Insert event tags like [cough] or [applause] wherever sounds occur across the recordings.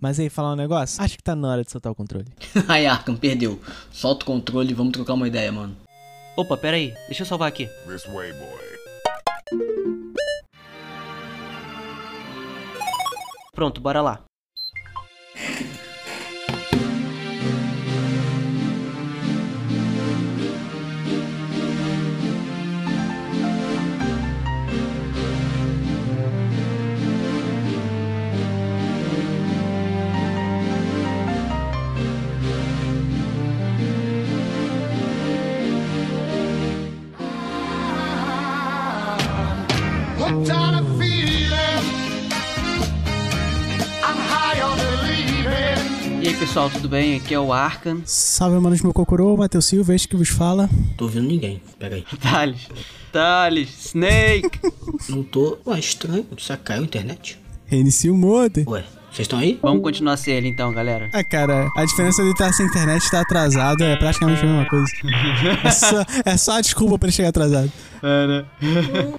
Mas aí, falar um negócio? Acho que tá na hora de soltar o controle. [laughs] Aí, Arkham, perdeu. Solta o controle e vamos trocar uma ideia, mano. Opa, pera aí. Deixa eu salvar aqui. This way, boy. Pronto, bora lá. Bem? Aqui é o Arkan. Salve, manos, meu cocorô, Matheus Silva, este que vos fala. Tô ouvindo ninguém. Pega aí. [laughs] Thales. Thales. Snake. Não tô. Ué, estranho. Que caiu a internet? Reinicia o modem. Ué, vocês estão aí? Vamos continuar sem ele então, galera. Ah, cara, a diferença de estar sem internet e estar atrasado é praticamente a mesma coisa. É só, é só a desculpa pra ele chegar atrasado. É, né?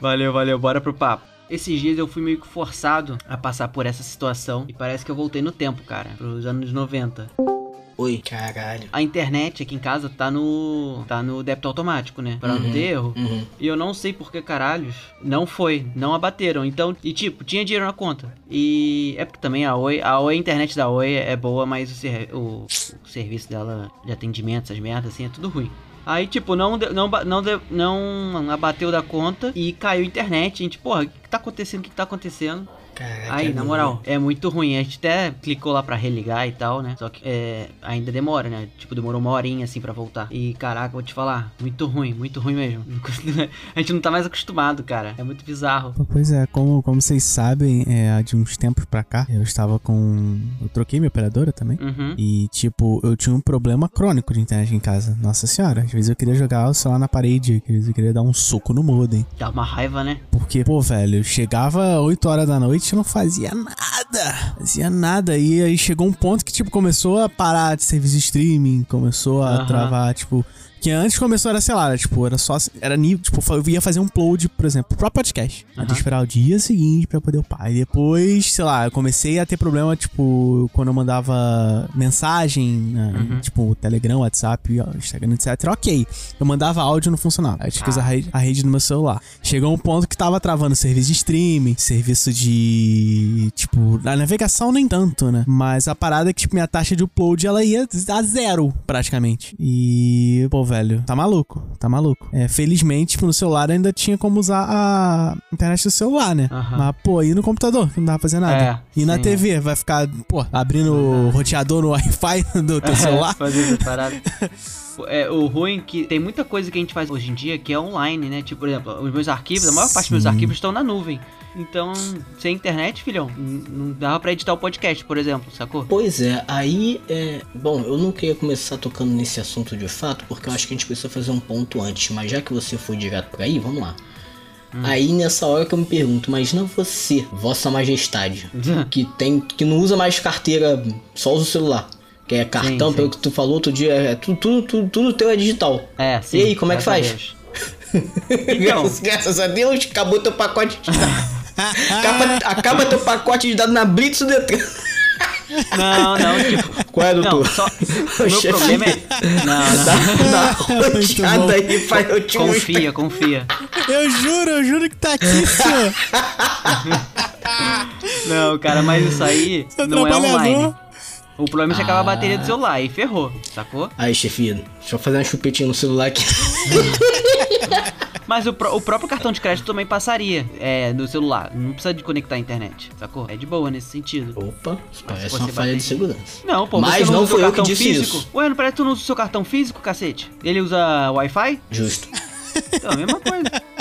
valeu, valeu. Bora pro papo. Esses dias eu fui meio que forçado a passar por essa situação e parece que eu voltei no tempo, cara, pros anos 90. Oi. Caralho. A internet aqui em casa tá no tá no débito automático, né? Pra não ter erro. Uhum. E eu não sei por que caralhos não foi, não abateram. Então, e tipo, tinha dinheiro na conta. E é porque também a Oi, a Oi, a internet da Oi é boa, mas o, ser- o- o serviço dela de atendimento, essas merdas assim, é tudo ruim. Aí, tipo, não, não, não, não abateu da conta e caiu a internet. A gente, porra, o que que tá acontecendo? O que que tá acontecendo? Caraca. Aí, na mano. moral, é muito ruim. A gente até clicou lá pra religar e tal, né? Só que é, ainda demora, né? Tipo, demorou uma horinha assim pra voltar. E caraca, vou te falar, muito ruim, muito ruim mesmo. [laughs] A gente não tá mais acostumado, cara. É muito bizarro. Pois é, como, como vocês sabem, é, de uns tempos pra cá, eu estava com. Eu troquei minha operadora também. Uhum. E, tipo, eu tinha um problema crônico de internet em casa. Nossa senhora, às vezes eu queria jogar o celular na parede, às vezes eu queria dar um soco no modem. Dá uma raiva, né? Porque, pô, velho, eu chegava 8 horas da noite e não fazia nada. Fazia nada. E aí chegou um ponto que, tipo, começou a parar de serviço de streaming, começou a travar, tipo. Que antes começou, era, sei lá, era, tipo, era só. Era nível. Tipo, eu ia fazer um upload, por exemplo, pro podcast. Que Aham. esperar o dia seguinte pra poder upar. E depois, sei lá, eu comecei a ter problema, tipo, quando eu mandava mensagem, né, Uhum. tipo, Telegram, WhatsApp, Instagram, etc. Ok. Eu mandava áudio e não funcionava. Aí eu tinha que usar a rede, a rede no meu celular. Chegou um ponto que tava travando serviço de streaming, serviço de. Tipo, a navegação nem tanto, né? Mas a parada é que, tipo, minha taxa de upload ela ia a zero, praticamente. E, pô, velho, tá maluco, tá maluco. É, felizmente, tipo, no celular ainda tinha como usar a internet do celular, né? Aham. Mas, pô, aí no computador, que não dava pra fazer nada. É, e na sim. TV, vai ficar, pô, abrindo o roteador no [laughs] Wi-Fi do teu celular. Fazer essa parada. [laughs] É, o ruim é que tem muita coisa que a gente faz hoje em dia que é online, né? Tipo, por exemplo, os meus arquivos, a maior parte dos meus Sim. arquivos estão na nuvem. Então, sem internet, filhão, não dava pra editar o podcast, por exemplo, sacou? Pois é, aí é. Bom, eu não queria começar tocando nesse assunto de fato, porque eu acho que a gente precisa fazer um ponto antes, mas já que você foi direto por aí, vamos lá. Aí nessa hora que eu me pergunto, imagina você, Vossa Majestade, [laughs] que tem. que não usa mais carteira, só usa o celular. Que é cartão, sim. pelo que tu falou outro dia, é tudo, tudo, tudo, tudo teu é digital. É, sim. E aí, como é que faz? Então. graças, a [laughs] Deus, acabou teu pacote de dados. [laughs] acaba, acaba teu pacote de dados na Blitz do Detran. Não, não, tipo. Qual é, Não, doutor? só. O [laughs] meu chefe. problema é. Não, não. Na Muito roteada aí, pai, eu te. Confia, confia. Eu juro, eu juro que tá aqui, senhor. Não, cara, mas isso aí Seu não é online. O problema é se acabar a bateria do celular e ferrou, sacou? Aí, chefinho, deixa eu fazer uma chupetinha no celular aqui. [laughs] Mas o, o próprio cartão de crédito também passaria é, no celular. Não precisa de conectar a internet, sacou? É de boa nesse sentido. Opa, parece uma falha de segurança. Não, pô, Mas não, não foi eu que cartão disse físico? isso. Ué, não parece que tu não usa o seu cartão físico, cacete? Ele usa Wi-Fi? Justo. Então, a mesma coisa. [laughs]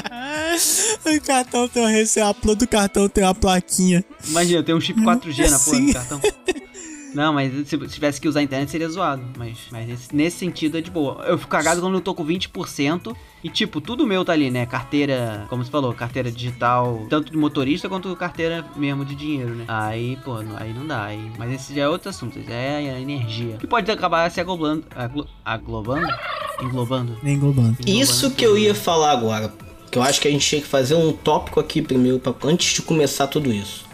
O cartão tem um upload do cartão tem uma plaquinha. Imagina, tem um chip 4G na porra Sim. do cartão. [laughs] Não, mas se se tivesse que usar a internet seria zoado. Mas, mas nesse, nesse sentido é de boa. Eu fico cagado quando eu tô com 20% e, tipo, tudo meu tá ali, né? Carteira, como você falou, carteira digital, tanto de motorista quanto carteira mesmo de dinheiro, né? Aí, pô, não- aí não dá. Aí, mas esse já é outro assunto, já é a energia. Que pode acabar se aglobando. Aglo, aglobando? Englobando. Englobando. Isso que eu ia falar agora. Que eu acho que a gente tinha que fazer um tópico aqui primeiro, pra, antes de começar tudo isso.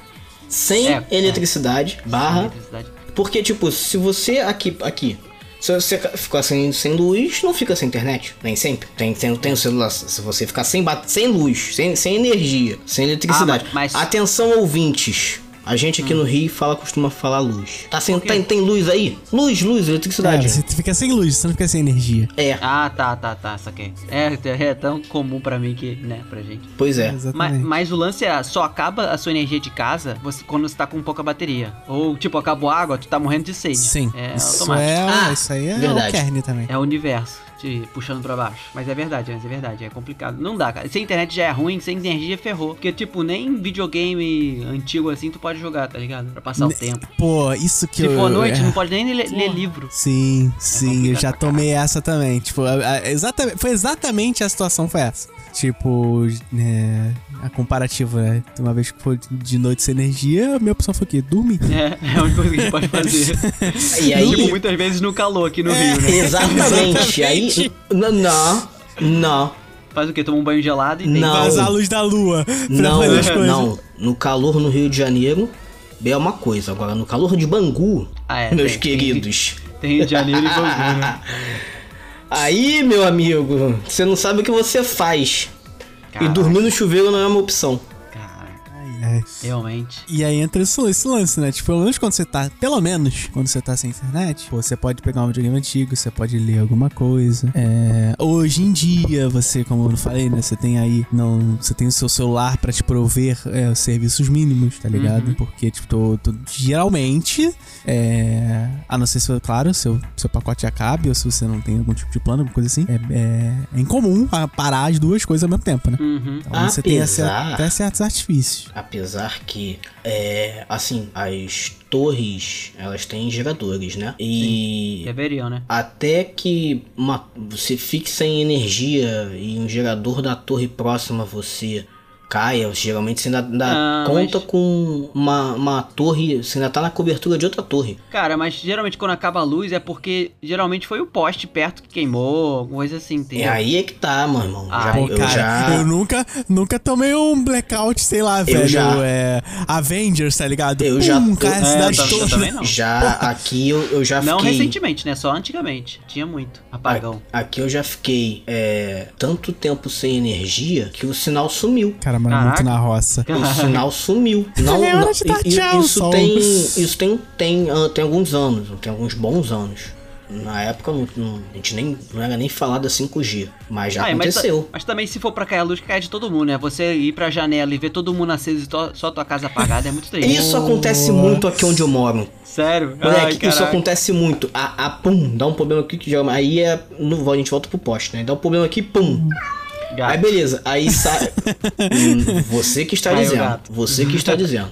Sem É, é. eletricidade, barra, Eletricidade. Porque, tipo, se você aqui. aqui se você ficar sem, sem luz, não fica sem internet. Nem sempre. Tem, tem, tem o celular. Se você ficar sem, sem luz, sem, sem energia, sem eletricidade. Ah, mas- Atenção, ouvintes. A gente aqui no Rio fala, costuma falar luz. Tá sem, tem, tem luz aí? Luz, luz, É, eletricidade. você fica sem luz, você não fica sem energia. É, Ah, tá, tá, tá, saquei. É, é tão comum pra mim que, né, pra gente. pois é. Mas, Exatamente. mas o lance é, só acaba a sua energia de casa você, quando você tá com pouca bateria. Ou, tipo, acabou a água, tu tá morrendo de sede. Sim. É isso, automático. é, Ah, isso aí é verdade. o kern também. É o universo te puxando pra baixo. Mas é verdade, mas é verdade, é complicado. Não dá, cara. Sem internet já é ruim, sem energia ferrou. Porque, tipo, nem videogame antigo assim tu pode jogar, tá ligado? Pra passar o tempo. Pô, isso que Se eu... for noite, é. não pode nem ler, ler livro. Sim, sim, eu já tomei essa também. Tipo, a- a- exatamente, foi exatamente a situação foi essa. Tipo, é, a comparativa, né? Uma vez que foi de noite sem energia, a minha opção foi o quê? Dormir. É, [laughs] é a única coisa que a gente pode fazer. [laughs] E aí. Tipo, muitas vezes no calor aqui no Rio, né? Exatamente. aí. Não, não. Não. Faz o quê? Toma um banho gelado e Não. Vazar a luz da lua pra Não, fazer as coisas. não. No calor no Rio de Janeiro, bem é uma coisa. Agora, no calor de Bangu, Ah, é, meus tem- queridos. Tem Rio de Janeiro e Bangu, né? [laughs] Aí, meu amigo, você não sabe o que você faz. E Caraca. dormir no chuveiro não é uma opção. Realmente. E aí entra esse, esse lance, né? Tipo, pelo menos quando você tá. Pelo menos quando você tá sem internet, pô, você pode pegar um videogame antigo, você pode ler alguma coisa. É, hoje em dia, você, como eu falei, né? Você tem aí. Não, você tem o seu celular pra te prover é, os serviços mínimos, tá ligado? Uhum. Porque, tipo, tô, tô- geralmente. É, a não ser se, claro, seu, seu pacote acabe ou se você não tem algum tipo de plano, alguma coisa assim. É, é, é incomum parar as duas coisas ao mesmo tempo, né? Uhum. Então você tem até certos artifícios. Apesar que, é, assim, as torres, elas têm geradores, né? E Deveriam, né? até que uma, você fique sem energia e um gerador da torre próxima a você caia, geralmente você ainda, ainda Ah, conta mas- com uma, uma torre, você ainda tá na cobertura de outra torre. Cara, mas geralmente quando acaba a luz é porque geralmente foi o poste perto que queimou, alguma coisa assim, E entendeu? aí é que tá, meu irmão. Ah, já, Pô, eu cara, já... eu nunca, nunca tomei um blackout, sei lá, velho. já. É, Avengers, tá ligado? Eu Pum, já- a eu- cidade É, eu toda. também não. Já aqui eu, eu já Não fiquei... recentemente, né? Só antigamente. Tinha muito apagão. Aqui eu já fiquei é, tanto tempo sem energia que o sinal sumiu. Cara, mano, Caraca. muito na roça. O sinal sumiu. Não, É hora de dar i- tchau, isso sol. tem, isso tem, tem, ah, tem alguns anos, tem alguns bons anos. Na época não, não- a gente nem não era nem falar da 5G, mas já Ah, é, mas, aconteceu. mas também se for pra cair a luz, cai de todo mundo, né? Você ir pra janela e ver todo mundo aceso e to- só tua casa apagada é muito triste. Isso acontece muito aqui onde eu moro. Sério? Moleque, Ai, isso acontece muito. A, a pum, dá um problema aqui que já. Aí é. No, a gente volta pro poste, né? Dá um problema aqui, pum. Gato. Aí beleza, aí sai. [laughs] Hum, você que está o dizendo. gato. Você que está dizendo.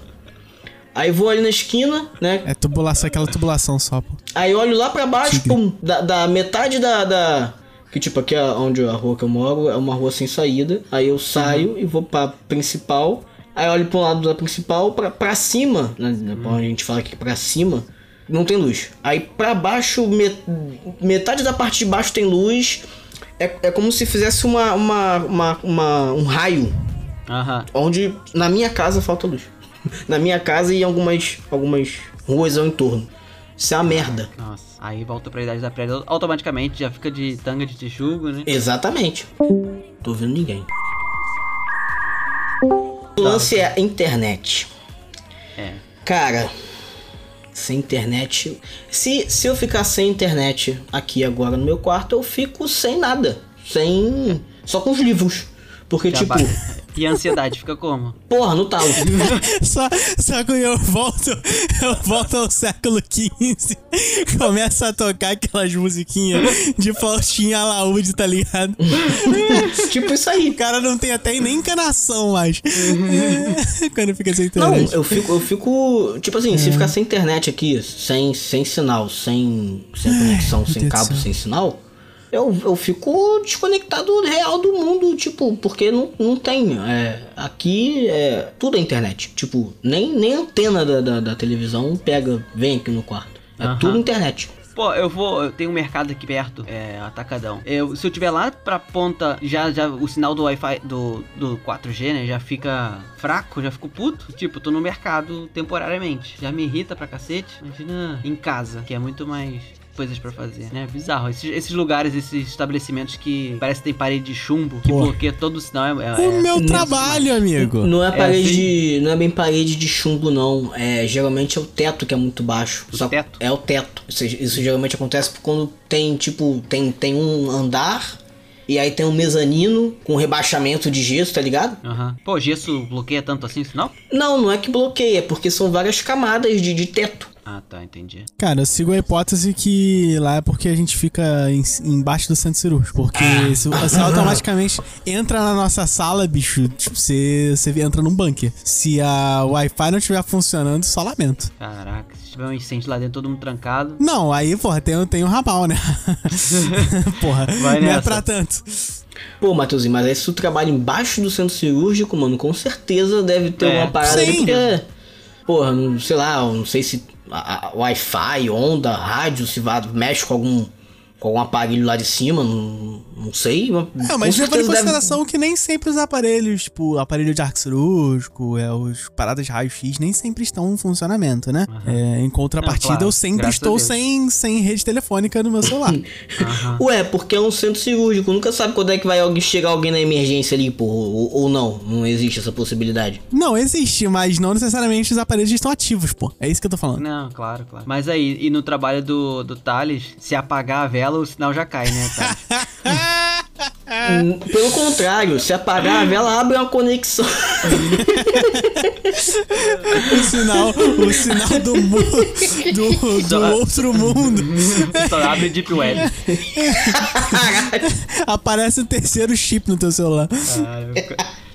Aí vou ali na esquina, né? É tubulação, aquela tubulação só, pô. Aí olho lá pra baixo, pum, da, da metade da, da- Que tipo, aqui é onde a rua que eu moro é uma rua sem saída. Aí eu saio e vou pra principal. Aí olho pro lado da principal, pra, pra cima, né, pra onde a gente fala aqui pra cima, não tem luz. Aí pra baixo, met- metade da parte de baixo tem luz. É, é como se fizesse uma, uma, uma, uma- um raio Aham. onde na minha casa falta luz. [laughs] na minha casa e em algumas, algumas ruas ao entorno. Isso é uma merda. Nossa, aí volta pra idade da prévia automaticamente, já fica de tanga de texugo, né? Exatamente. Tô ouvindo ninguém. O lance é a internet. É. Cara, sem internet. Se, se eu ficar sem internet aqui agora no meu quarto, eu fico sem nada. Sem. Só com os livros. Porque, tipo, [laughs] E a ansiedade fica como? porra, no talo. [laughs] Só, só quando eu volto, eu volto ao século XV, começa a tocar aquelas musiquinhas de Faustinha Alaúde, tá ligado? tipo isso aí. O cara não tem até nem encanação mais. quando fica sem Não, internet. eu fico, eu fico. Tipo assim, se ficar sem internet aqui, sem, sem sinal, sem, sem conexão, sem Deus cabo, sem sinal, eu, eu fico desconectado real do mundo, tipo, porque não, não tem. É, aqui é tudo é internet. Tipo, nem, nem antena da, da, da televisão pega, vem aqui no quarto. É Aham. tudo internet. Pô, eu vou. Eu tenho um mercado aqui perto, é, atacadão. Eu, se eu tiver lá pra ponta, já, já o sinal do Wi-Fi do, do 4G, né? Já fica fraco, já fico puto. Tipo, tô no mercado temporariamente. Já me irrita pra cacete. Imagina em casa, que é muito mais coisas pra fazer, né? Bizarro. Esses, esses lugares, esses estabelecimentos que parece que tem parede de chumbo, que Pô. bloqueia todo o sinal. É, é, O meu é- trabalho, amigo. Não é É, parede assim? Não é bem parede de chumbo, não. É, geralmente é o teto que é muito baixo. O Só- teto? É o teto. Ou seja, isso geralmente acontece quando tem, tipo, tem, tem um andar e aí tem um mezanino com rebaixamento de gesso, tá ligado? Aham. Pô, gesso bloqueia tanto assim sinal? Não, não é que bloqueia, é porque são várias camadas de, de teto. Ah, tá, entendi. Cara, eu sigo a hipótese que lá é porque a gente fica em- embaixo do centro cirúrgico. Porque se você automaticamente entra na nossa sala, bicho, tipo, você, você entra num bunker. Se a Wi-Fi não estiver funcionando, só lamento. Caraca, se tiver um incêndio lá dentro, todo mundo trancado. Não, aí, porra, tem, tem um ramal, né? [laughs] porra, Vai não é nessa. pra tanto. Pô, Matheusinho, mas aí se tu trabalha embaixo do centro cirúrgico, mano, com certeza deve ter É, uma parada ali, sim. porque. Porra, não, sei lá, não sei se Wi-Fi, onda, rádio, se mexe com algum, com algum aparelho lá de cima, não, não sei. É, mas levando em certeza deve- consideração que nem sempre os aparelhos, tipo, aparelho de arco cirúrgico, é, os paradas de raio-x, nem sempre estão em funcionamento, né? É, em contrapartida, Não, claro, eu sempre graças estou sem, sem rede telefônica no meu celular. Aham. Ué, porque é um centro cirúrgico, nunca sabe quando é que vai chegar alguém na emergência ali, pô, ou, ou não, não existe essa possibilidade. não, existe, mas não necessariamente os aparelhos estão ativos, pô. É isso que eu tô falando. Não, claro, claro. Mas aí, e no trabalho do, do Thales, se apagar a vela, o sinal já cai, né? [laughs] Hum, Pelo contrário, se apagar a vela, abre uma conexão. O sinal, o sinal do, mu- do, do outro mundo. Só abre Deep Web. [laughs] Aparece o terceiro chip no teu celular. Ah,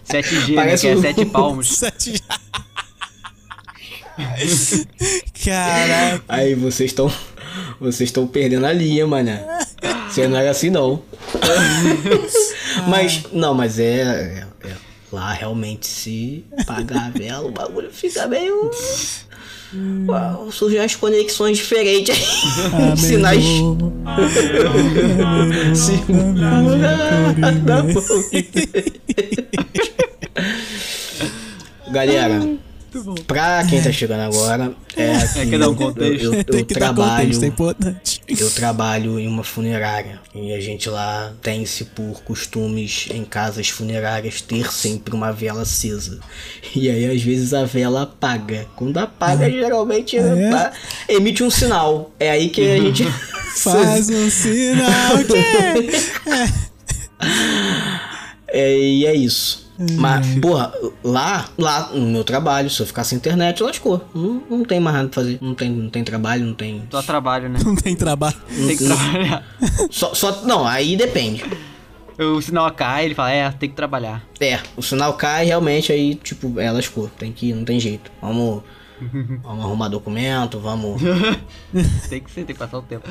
7G, né, Parece que é um- 7 palmos. Sete já. [laughs] Caraca. Aí vocês estão. Vocês estão perdendo a linha, mané. Você não era assim não. [laughs] mas, não, mas é, é- é- Lá realmente se pagar a vela, o bagulho fica meio. Uau, surgem umas conexões diferentes aí. Ah, Sinais. Amigo. [laughs] Da Galera, pra quem tá chegando agora, é aqui, É, quer dar um contexto? eu, eu- eu Tem que dar trabalho, contexto, é importante. eu trabalho em uma funerária e a gente lá tem-se por costumes em casas funerárias ter sempre uma vela acesa. E aí às vezes a vela apaga. Quando apaga, geralmente é? tá- emite um sinal. É aí que a gente [laughs] Faz um sinal que... É, e é isso. Mas, porra, lá, lá no meu trabalho, se eu ficar sem internet, lascou. Não, não tem mais nada pra fazer. Não tem, não tem trabalho, não tem. Só trabalho, né? [laughs] Não tem trabalho. Tem que trabalhar. Só, só, não, aí depende. O sinal cai, ele fala, é, tem que trabalhar. É, o sinal cai realmente, aí, tipo, é, lascou. Tem que ir, não tem jeito. Vamos. [laughs] Vamos arrumar documento, vamos. [laughs] Tem que ser, tem que passar o tempo.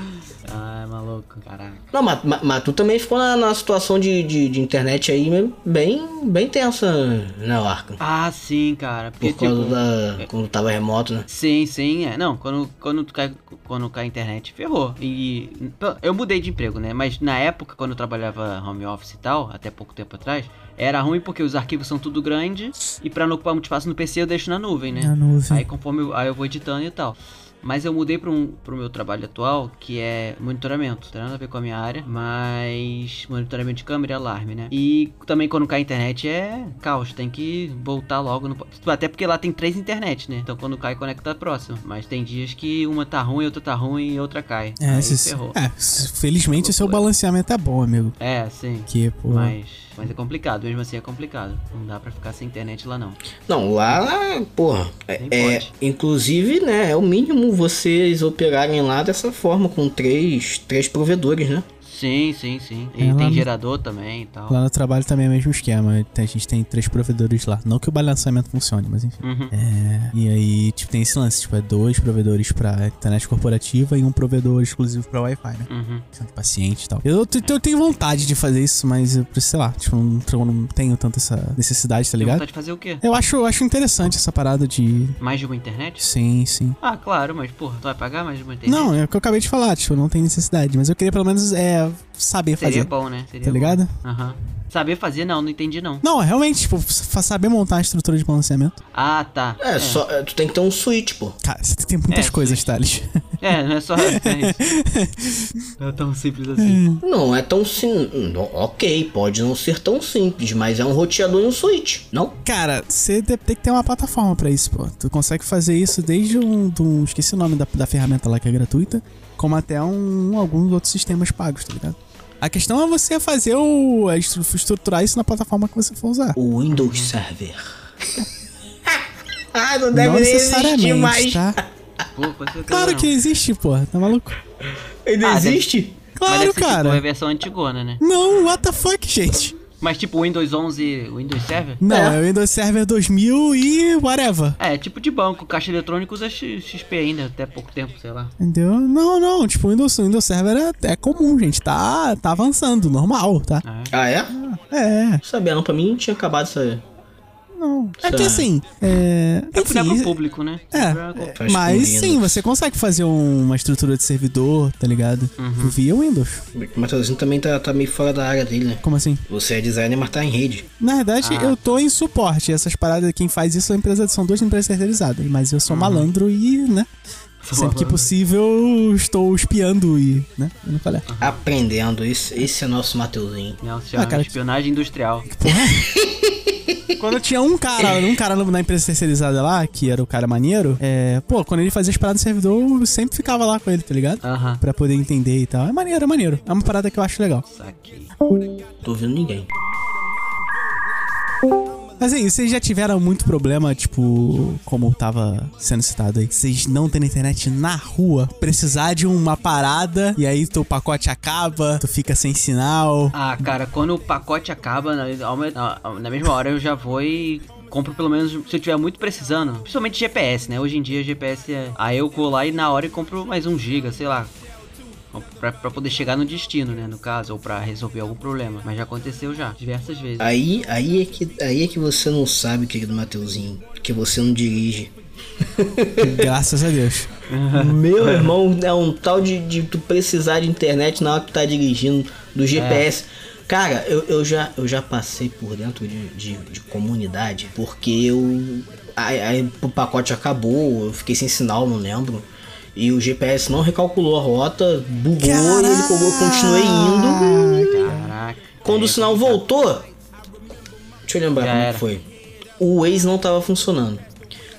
Ai, maluco, caraca. Não, mas, mas, tu também ficou na, na situação de, de, de internet aí bem, bem tensa, né, Arca? Ah, sim, cara. Porque, Por causa tipo, da. Quando tava remoto, né? Sim, sim, é. Não, quando, quando, tu cai, quando cai a internet, ferrou. E eu mudei de emprego, né? Mas na época, quando eu trabalhava home office e tal, até pouco tempo atrás, era ruim porque os arquivos são tudo grande e pra não ocupar muito espaço no PC eu deixo na nuvem, né? Na nuvem. Aí conforme eu, aí eu vou editando e tal. Mas eu mudei para um, pro meu trabalho atual, que é monitoramento. Não tem nada a ver com a minha área, mas monitoramento de câmera e alarme, né? E também quando cai a internet é caos, tem que voltar logo. No... Até porque lá tem três internet, né? Então quando cai, conecta a próxima. Mas tem dias que uma tá ruim, outra tá ruim e outra cai. É, Aí se- ferrou. é, felizmente o seu balanceamento é bom, amigo. É, sim. Que, pô. Mas, mas é complicado, mesmo assim é complicado. Não dá pra ficar sem internet lá não. Não, lá, porra, é, Nem é- pode. inclusive, né, é o mínimo vocês operarem lá dessa forma, com três, três provedores, né? Sim, sim, sim. E É, tem no- gerador também e tal. Lá no trabalho também é o mesmo esquema. A gente tem três provedores lá. Não que o balanceamento funcione, mas enfim. Uhum. É, e aí, tipo, tem esse lance, tipo, é dois provedores pra internet corporativa e um provedor exclusivo pra Wi-Fi, né? Uhum. Sendo paciente e tal. Eu, te- eu tenho vontade de fazer isso, mas eu, sei lá, tipo, não, eu não tenho tanta essa necessidade, tá Tem ligado? vontade de fazer o quê? Eu acho, eu acho interessante essa parada de. Mais de uma internet? Sim, sim. Ah, claro, mas porra, tu vai pagar mais de uma internet? Não, é o que eu acabei de falar, tipo, não tem necessidade. Mas eu queria pelo menos é, saber Seria fazer. bom, né? Seria Tá bom. ligado? Aham. Saber fazer, não, não entendi não. Não, realmente, tipo, saber montar a estrutura de balanceamento. Ah, tá. É, só. é, Tu tem que ter um switch, pô. Cara, você tem muitas É, coisas. Thales. É, não é só. É isso. [laughs] Não é tão simples assim. Não é tão sim. não, Ok, pode não ser tão simples, mas é um roteador e um switch, não? Cara, você ter que ter uma plataforma pra isso, pô. Tu consegue fazer isso desde um. do- esqueci o nome da, da ferramenta lá que é gratuita, como até um, alguns outros sistemas pagos, tá ligado? A questão é você fazer o. é estru- estruturar isso na plataforma que você for usar. O Windows Server. [laughs] ah, não deve Não nem existir necessariamente, mais. tá? Pô, Claro não. que existe, pô. Tá maluco? Ele Ah, deve- existe? Mas Claro, deve ser, Tipo, cara. a versão antigona, né? Não, what the fuck, gente? Mas tipo Windows 11, Windows Server? Não, É. é o Windows Server 2000 e whatever. É, tipo de banco, caixa eletrônico usa XP ainda, até pouco tempo, sei lá. Entendeu? Não, não, tipo, o Windows, Windows Server é, é comum, gente. Tá, tá avançando, normal, tá? Ah, é? É, Não sabia não, pra mim tinha acabado essa. Não. É que Tá. assim, é. É pro Enfim, público, né? É, Pra- Faz mas sim, você consegue fazer um- uma estrutura de servidor, tá ligado? Via Windows. O Matheusinho também tá, tá meio fora da área dele, né? Como assim? Você é designer, mas tá em rede. Na verdade, Ah. eu tô em suporte. Essas paradas, quem faz isso é empresa, são duas empresas terceirizadas. Mas eu sou malandro e, né? Sempre que malandro. possível, estou espiando e, né? Eu não falei. Aprendendo. Esse, esse é nosso Matheusinho. Não, se chama Ah, cara, espionagem industrial. [laughs] Quando tinha um cara, um cara na empresa terceirizada lá, que era o cara maneiro, é, pô, quando ele fazia as paradas do servidor, eu sempre ficava lá com ele, tá ligado? Aham. Pra poder entender e tal. É maneiro, é maneiro. É uma parada que eu acho legal. Saquei. Tô ouvindo ninguém. Mas aí, vocês já tiveram muito problema, tipo, como tava sendo citado aí, vocês não terem internet na rua, precisar de uma parada e aí teu pacote acaba, tu fica sem sinal. Ah, cara, quando o pacote acaba, na mesma hora eu já vou e compro pelo menos se eu tiver muito precisando. Principalmente GPS, né? Hoje em dia GPS é. Aí eu vou lá e na hora eu compro mais um giga, sei lá. Pra, pra poder chegar no destino, né? No caso, ou pra resolver algum problema. Mas já aconteceu já, diversas vezes. Aí, aí, é que, aí é que você não sabe, querido Matheusinho, que você não dirige. [laughs] Graças a Deus. Meu irmão, é um tal de, de tu precisar de internet na hora que tu tá dirigindo, do GPS. Cara, eu, eu, já, eu já passei por dentro de, de, de comunidade, porque eu. Aí, aí o pacote acabou, eu fiquei sem sinal, não lembro. E o GPS não recalculou a rota, bugou e ele pegou, continuei indo. Caraca. Quando o é sinal voltou, deixa eu lembrar Já como era. foi. O Waze não tava funcionando.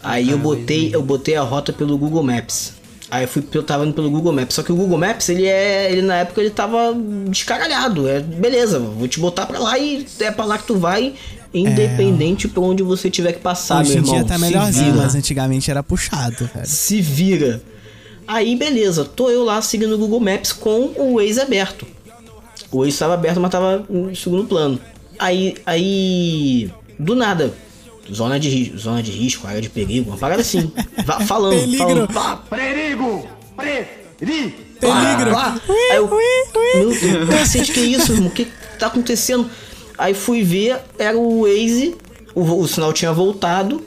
Aí eu Ah, botei, eu botei a rota pelo Google Maps. Aí eu fui, eu tava indo pelo Google Maps. Só que o Google Maps, ele é, ele na época ele tava descaralhado. É, beleza, vou te botar pra lá e é pra lá que tu vai, independente pra onde você tiver que passar, Hoje meu em irmão. dia tá melhorzinho, mas antigamente era puxado, velho. Se vira. Aí, beleza, tô eu lá seguindo o Google Maps com o Waze aberto. O Waze estava aberto, mas tava em segundo plano. Aí, aí, do nada, zona de risco, zona de risco, área de perigo, uma parada assim. Va- [laughs] falando, Peligro. falando, pá, Perigo! Perigo! Peligro. lá. Aí eu, meu Deus, cacete, que isso, irmão? O que tá acontecendo? Aí fui ver, era o Waze, o, o sinal tinha voltado,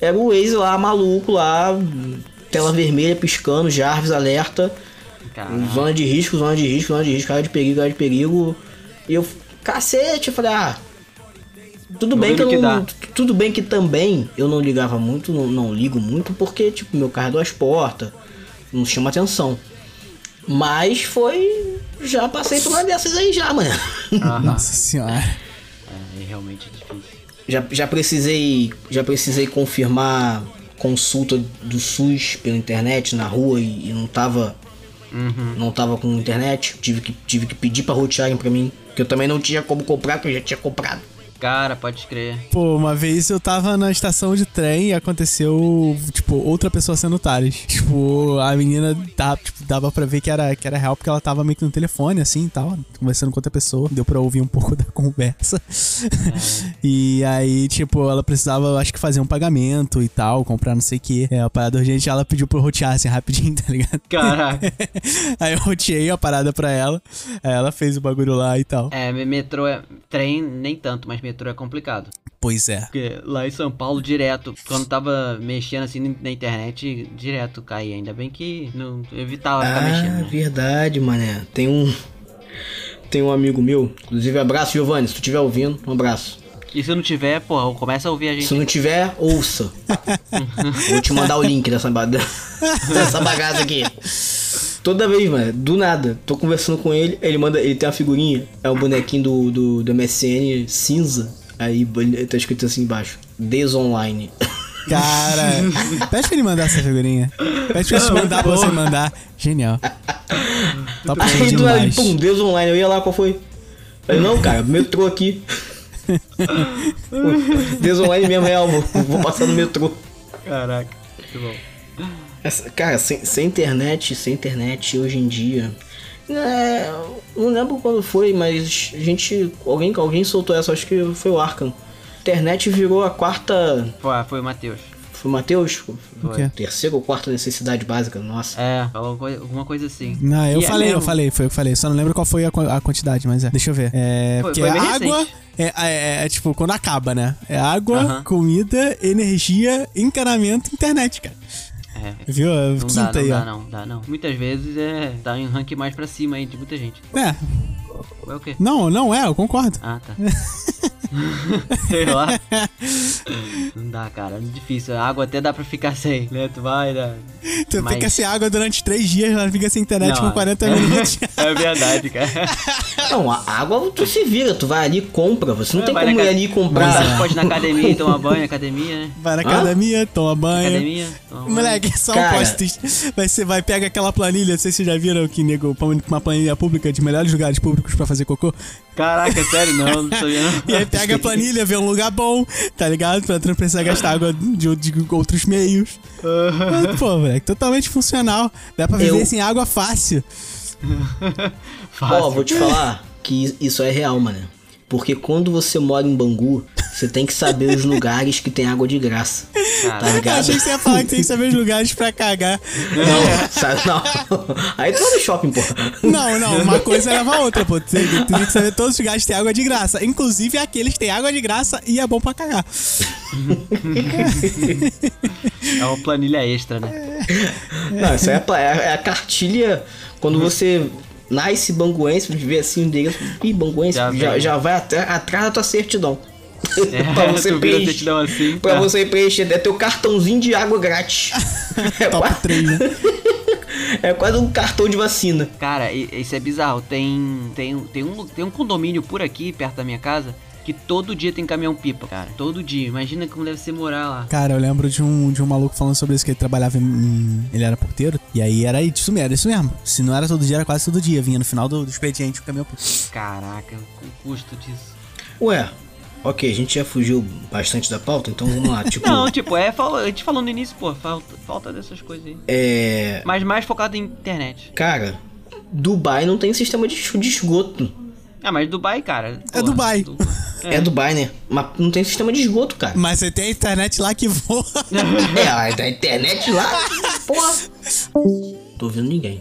era o Waze lá, maluco lá, tela vermelha piscando, Jarvis alerta, Caraca. zona de risco, zona de risco, zona de risco, área de perigo, área de perigo. E eu, cacete, eu falei, ah. Tudo bem que eu que não, tu- tudo bem que também eu não ligava muito, não, não ligo muito, porque, tipo, meu carro é duas portas, não chama atenção. Mas foi. Já passei por uma dessas aí já, mano. [laughs] Aham. Nossa senhora. É, é realmente difícil. Já, já precisei. Já precisei confirmar consulta do SUS pela internet na rua e, e não tava. Uhum. Não tava com internet. Tive que, tive que pedir pra rotearem pra mim. Que eu também não tinha como comprar, que eu já tinha comprado. Cara, pode crer. Pô, uma vez eu tava na estação de trem e aconteceu, tipo, outra pessoa sendo Thales. Tipo, a menina tá, tipo, dava pra ver que era, que era real porque ela tava meio que no telefone, assim e tal, conversando com outra pessoa. Deu pra ouvir um pouco [laughs] da conversa. e aí, tipo, ela precisava, acho que fazer um pagamento e tal, comprar não sei o que. É, a parada urgente, ela pediu pra eu rotear assim rapidinho, [laughs] tá ligado? Caraca. [laughs] aí eu roteei a parada pra ela. Aí ela fez o bagulho lá e tal. É, metrô é. Trem nem tanto, mas metrô é complicado. Pois é. Porque lá em São Paulo, direto, quando tava mexendo assim na internet, direto caía. Ainda bem que não evitava ficar Ah, mexendo. né? verdade, mané. Tem um. Tem um amigo meu, inclusive abraço, Giovanni, se tu estiver ouvindo, um abraço. E se não tiver, porra, começa a ouvir a gente. Se não tiver, ouça. [laughs] Vou te mandar o link dessa, [laughs] dessa bagaça aqui. [laughs] Toda vez, mano, do nada, tô conversando com ele, ele manda, ele tem uma figurinha, é um bonequinho do, do, do MSN cinza, aí tá escrito assim embaixo, desonline. Cara, [laughs] pede pra ele mandar essa figurinha. Pede pra ele mandar pra você mandar. Genial. Top Aí do nada, pum, desonline, eu ia lá, qual foi? Falei, não, cara, metrô aqui. [laughs] desonline mesmo, real, vou, vou passar no metrô. Caraca, muito bom. Essa- cara, sem, sem internet, sem internet hoje em dia. É, não lembro quando foi, mas a gente. Alguém, alguém soltou essa, acho que foi o Arkham. Internet virou a quarta. Foi, foi o Matheus. Foi o Matheus? Quê? Terceira ou quarta necessidade básica, nossa. É, falou coi- alguma coisa assim. Não, eu E é falei, eu mesmo. falei, foi o que eu falei. Só não lembro qual foi a, a quantidade, mas é. Deixa eu ver. É. Foi- porque foi bem água. recente. É, é- é tipo, quando acaba, né? É água, Aham. comida, energia, encanamento, internet, cara. É. Viu? A Não dá, não aí, dá, não, dá não. Muitas vezes é. Tá em rank mais pra cima aí de muita gente. É, É o quê? não, não é, eu concordo. Ah, tá. [laughs] [laughs] Sei lá. Não dá, cara. É difícil. A água até dá pra ficar sem, né? Tu vai, né? Tu Mas- fica sem água durante três dias, mas fica sem internet Não, por 40 é- minutos. [laughs] É verdade, cara. Não, a água tu se vira, tu vai ali e compra. Você não tem Vai como ir ali e Você comprar. pode ir na academia e tomar banho, academia, né? Vai na Hã? academia, toma banho. Academia, toma banho. Moleque, só um post Vai, você vai, pega aquela planilha, não sei se vocês já viram que nego uma planilha pública de melhores lugares públicos pra fazer cocô. Caraca, sério? Não, não sabia não. E aí pega a planilha, vê um lugar bom, tá ligado? Pra tu não precisar gastar água de, de outros meios. Mas, Pô, moleque, totalmente funcional. Dá pra viver Eu- sem água fácil. [laughs] Fácil. Ó, vou te falar que isso é real, mano. Porque quando você mora em Bangu, você tem que saber os lugares que tem água de graça. Tá Caraca. Eu ligado? achei que você ia falar que tem que saber os lugares pra cagar. Não, sabe, não. Aí tu vai no shopping, pô. Não, não, uma coisa leva a outra, pô. Tu tem, que saber todos os lugares que tem água de graça. Inclusive aqueles que tem água de graça e é bom pra cagar. É uma planilha extra, né? Não, isso aí é, é é a cartilha. Quando você nasce banguense, vê assim o endereço. Ih, banguense, Já já, já, vai até, atrás da tua certidão. É, [laughs] pra você preencher. assim. Pra tá. você preencher, é teu cartãozinho de água grátis. [laughs] é, Top quase, 3, né? [laughs] é quase um cartão de vacina. Cara, isso é bizarro. Tem, tem, tem, um, tem um condomínio por aqui, perto da minha casa, que todo dia tem caminhão-pipa, cara. Todo dia. Imagina como deve ser morar lá. Cara, eu lembro de um, de um maluco falando sobre isso, que ele trabalhava em, Ele era porteiro. E aí era isso mesmo, era isso mesmo. Se não era todo dia, era quase todo dia. Vinha no final do, do expediente o caminhão. Caraca, o custo disso. Ué, ok, a gente já fugiu bastante da pauta, então vamos lá. [laughs] Tipo, Não, tipo, é, a gente falou no início, pô, falta, falta dessas coisas aí. é. Mas mais focado em internet. Cara, Dubai não tem sistema de de esgoto. Ah, mas Dubai, cara. É Dubai. Du- É. Dubai, né? Mas não tem sistema de esgoto, cara. Mas você tem a internet lá que voa. [laughs] É, a internet lá. Porra. Tô ouvindo ninguém.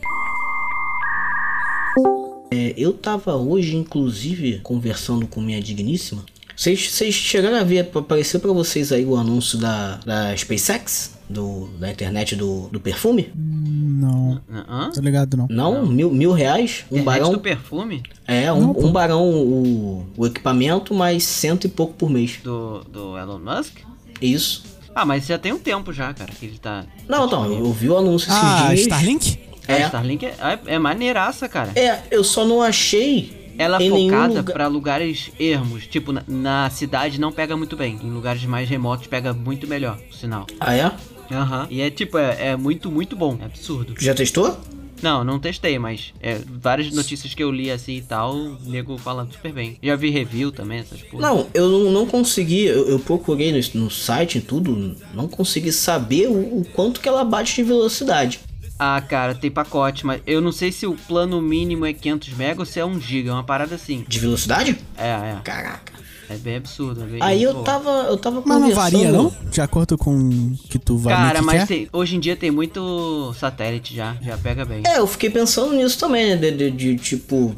É, eu tava hoje, inclusive, conversando com minha digníssima. Vocês vocês chegaram a ver, apareceu pra vocês aí o anúncio da, da SpaceX? Do, da internet do, do perfume? Não, Hã? tô ligado não. Não, Mil, mil reais? Um Internet barão. do perfume? É, um, um barão o, o equipamento, mais cento e pouco por mês. Do, do Elon Musk? Isso. Ah, mas já tem um tempo já, cara, que ele tá. Não, então, eu vi o anúncio esses Ah, dias. Starlink? É. É. Starlink é, é maneiraça, cara. É, eu só não achei. Ela é focada lugar- pra lugares ermos. Tipo, na, na cidade não pega muito bem. Em lugares mais remotos pega muito melhor o sinal. Ah, é? Aham. E é tipo, é, é muito, muito bom. É absurdo. Já testou? Não, não testei, mas é, várias notícias que eu li assim e tal, o nego falando super bem. Já vi review também, essas porra. Não, eu não, não consegui, eu, eu procurei no, no site e tudo, não consegui saber o, o quanto que ela bate de velocidade. Ah, cara, tem pacote, mas eu não sei se o plano mínimo é 500 MB ou se é 1 GB, é uma parada assim. De velocidade? É, é. Caraca. É bem absurdo. É bem, Aí eu tava, eu tava Mas não varia, não? De acordo com o que tu vai Cara, que mas quer? tem- hoje em dia tem muito satélite já, já pega bem. É, eu fiquei pensando nisso também, né? De, de- de, tipo.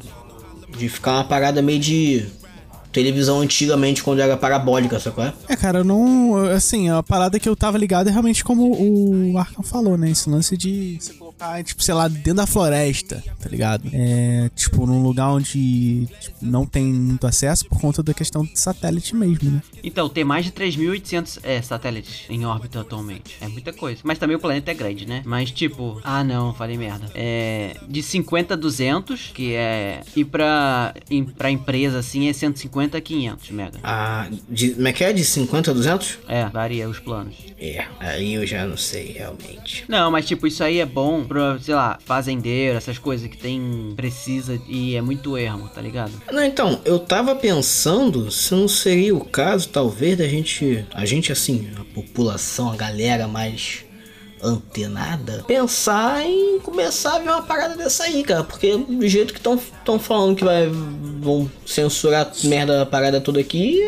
De ficar uma parada meio de. Televisão antigamente, quando era parabólica, qual é? É, cara, eu não. Assim, a parada que eu tava ligado é realmente como o Arkham falou, né? Esse lance de colocar, tipo, sei lá, dentro da floresta, tá ligado? É, tipo, num lugar onde tipo, não tem muito acesso por conta da questão do satélite mesmo, né? Então, tem mais de 3.800 é, satélites em órbita atualmente. É muita coisa. Mas também o planeta é grande, né? Mas tipo, ah não, falei merda. É de 50 a 200, que é. E pra, em, pra empresa assim é 150 a 500 mega. Ah, de, como é que é? De 50 a 200? É, varia os planos. É, aí eu já não sei realmente. Não, mas tipo, isso aí é bom pra, sei lá, fazendeiro, essas coisas que tem. precisa e é muito ermo, tá ligado? Não, então, eu tava pensando se não seria o caso, talvez, da gente. A gente, assim, a população, a galera mais antenada, pensar em começar a ver uma parada dessa aí, cara. Porque do jeito que estão falando que vai, vão censurar a merda da parada toda aqui.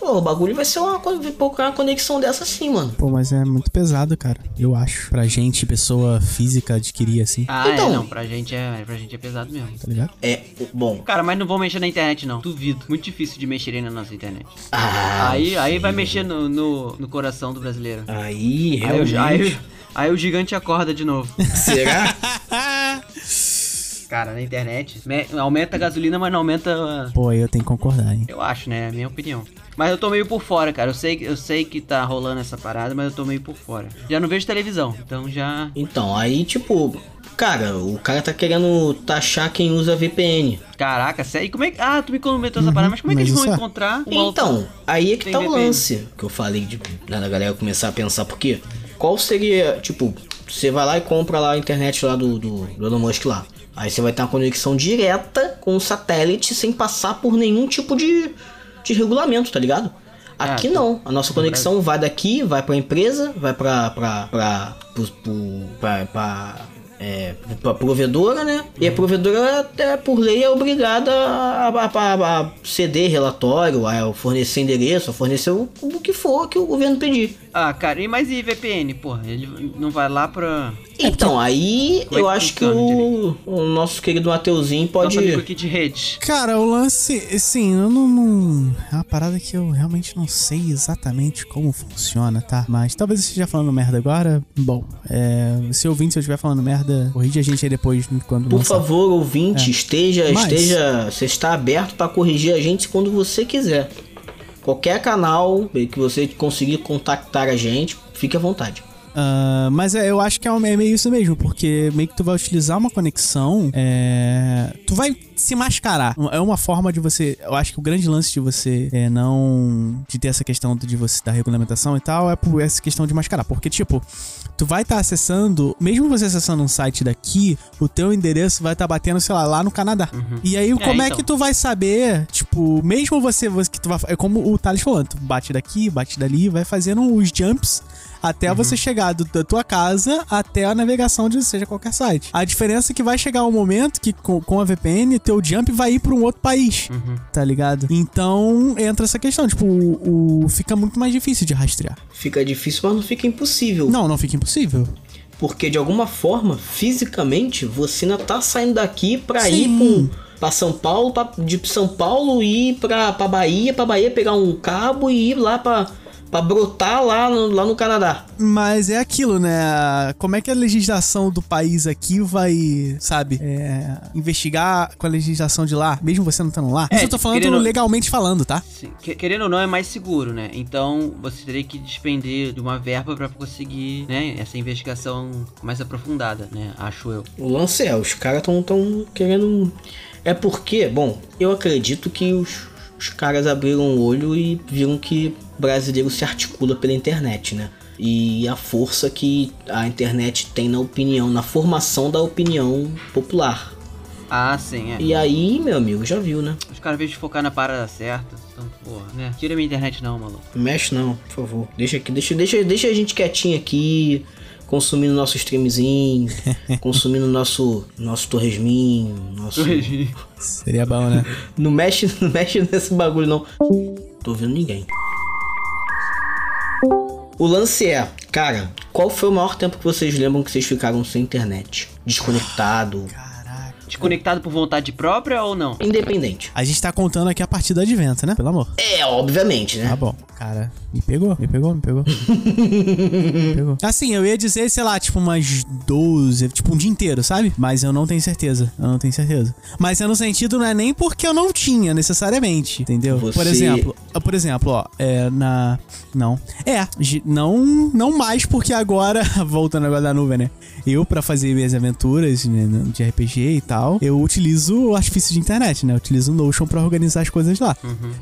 Pô, o bagulho vai ser uma, uma conexão dessa assim, mano. Pô, mas é muito pesado, cara. Eu acho. Pra gente, pessoa física, adquirir assim, Ah, Então- é, não, pra gente é, pra gente é pesado mesmo. tá ligado? É, bom. Cara, mas não vou mexer na internet, não. Duvido. Muito difícil de mexer aí na nossa internet. Ah, aí, aí vai mexer no, no, no coração do brasileiro. aí, Aí o, realmente. aí, aí o gigante acorda de novo. Será? [laughs] Cara, na internet, me- aumenta a gasolina, mas não aumenta. Pô, aí eu tenho que concordar, hein? Eu acho, né? É a minha opinião. Mas eu tô meio por fora, cara. Eu sei, eu sei que tá rolando essa parada, mas eu tô meio por fora. Já não vejo televisão, então já. Então, aí, tipo, cara, o cara tá querendo taxar quem usa VPN. Caraca, sério? E Como é que. Ah, tu me comentou essa parada, mas como é que eles vão é- encontrar um Então, aí é que tá o VPN. lance que eu falei de né, da galera começar a pensar, por quê? Qual seria, tipo, você vai lá e compra lá a internet lá do, do, do Elon Musk lá. Aí você vai ter uma conexão direta com o satélite sem passar por nenhum tipo de, de regulamento, tá ligado? Aqui Ah, não, a nossa conexão vai daqui, vai pra empresa, vai pra. pra. pra. pro- pra, pra, é, pra provedora, né? E a provedora, até por lei, é obrigada a, a- a- a ceder relatório, a fornecer endereço, a fornecer o, o que for que o governo pedir. Ah, cara, e mais e VPN, porra? Ele não vai lá pra. Então, aí Como é eu que acho que o, o nosso querido Mateuzinho pode. Nosso amigo aqui de rede. Cara, o lance, assim, eu não, não- É uma parada que eu realmente não sei exatamente como funciona, tá? Mas talvez eu esteja falando merda agora. Bom, é, se ouvinte, se eu estiver falando merda, corrige a gente aí depois quando Por lançar. favor, ouvinte, esteja, Mas- esteja, você está aberto para corrigir a gente quando você quiser. Qualquer canal que você conseguir contactar a gente, fique à vontade. Ah, mas é, eu acho que é, é meio isso mesmo, porque meio que tu vai utilizar uma conexão, é, tu vai se mascarar. É uma forma de você. Eu acho que o grande lance de você é, não. de ter essa questão de você da regulamentação e tal, é por essa questão de mascarar. Porque, tipo, tu vai estar acessando, mesmo você acessando um site daqui, o teu endereço vai estar batendo, sei lá, lá no Canadá. E aí, como é, então. que tu vai saber, tipo, mesmo você, você que tu vai. É como o Thales falando, tu bate daqui, bate dali, vai fazendo os jumps até você chegar do- da tua casa até a navegação de seja qualquer site. A diferença é que vai chegar um momento que com, com a VPN, teu jump vai ir para um outro país, tá ligado? Então entra essa questão, tipo, o, o- fica muito mais difícil de rastrear. Fica difícil, mas não fica impossível. Não, não fica impossível. Porque de alguma forma, fisicamente, você ainda tá saindo daqui pra Sim. ir pro, pra São Paulo, pra, de São Paulo ir pra, pra Bahia, pra Bahia pegar um cabo e ir lá pra, pra brotar lá no, lá no Canadá. Mas é aquilo, né? Como é que a legislação do país aqui vai, sabe, é, investigar com a legislação de lá, mesmo você não estando lá? É, Isso eu tô falando querendo- legalmente falando, tá? Querendo ou não, é mais seguro, né? Então você teria que despender de uma verba pra conseguir, né, essa investigação mais aprofundada, né? Acho eu. O lance é, os caras tão, tão querendo. É porque, bom, eu acredito que os, os caras abriram o olho e viram que brasileiro se articula pela internet, né? e a força que a internet tem na opinião, na formação da opinião popular. Ah, sim, é. E aí, meu amigo, já viu, né? Os caras, ao invés de focar na parada certa, então, porra, né? Tira minha internet não, maluco. Não mexe não, por favor. Deixa aqui, deixa, deixa, deixa a gente quietinho aqui, consumindo nosso streamzinho, [laughs] consumindo nosso nosso torresminho, nosso Seria bom, né? Não mexe, [laughs] não mexe nesse bagulho não. Tô ouvindo ninguém. O lance é, cara, qual foi o maior tempo que vocês lembram que vocês ficaram sem internet? Desconectado, Caraca. Desconectado por vontade própria ou não? independente. A gente tá contando aqui a partir do advento, né? Pelo amor. É, obviamente, né? Tá bom. Cara, me pegou, me pegou, me pegou. [laughs] me pegou. Assim, eu ia dizer, sei lá, tipo umas 12, tipo um dia inteiro, sabe? Mas eu não tenho certeza. Eu não tenho certeza. Mas é no sentido, não é nem porque eu não tinha, necessariamente, entendeu? Por Você- exemplo, ah, por exemplo, ó, é na. Não. É, não, não mais porque agora, [laughs] voltando agora da nuvem, né? Eu, pra fazer minhas aventuras né, de RPG e tal, eu utilizo o artifício de internet, né? Eu utilizo o Notion pra organizar as coisas lá.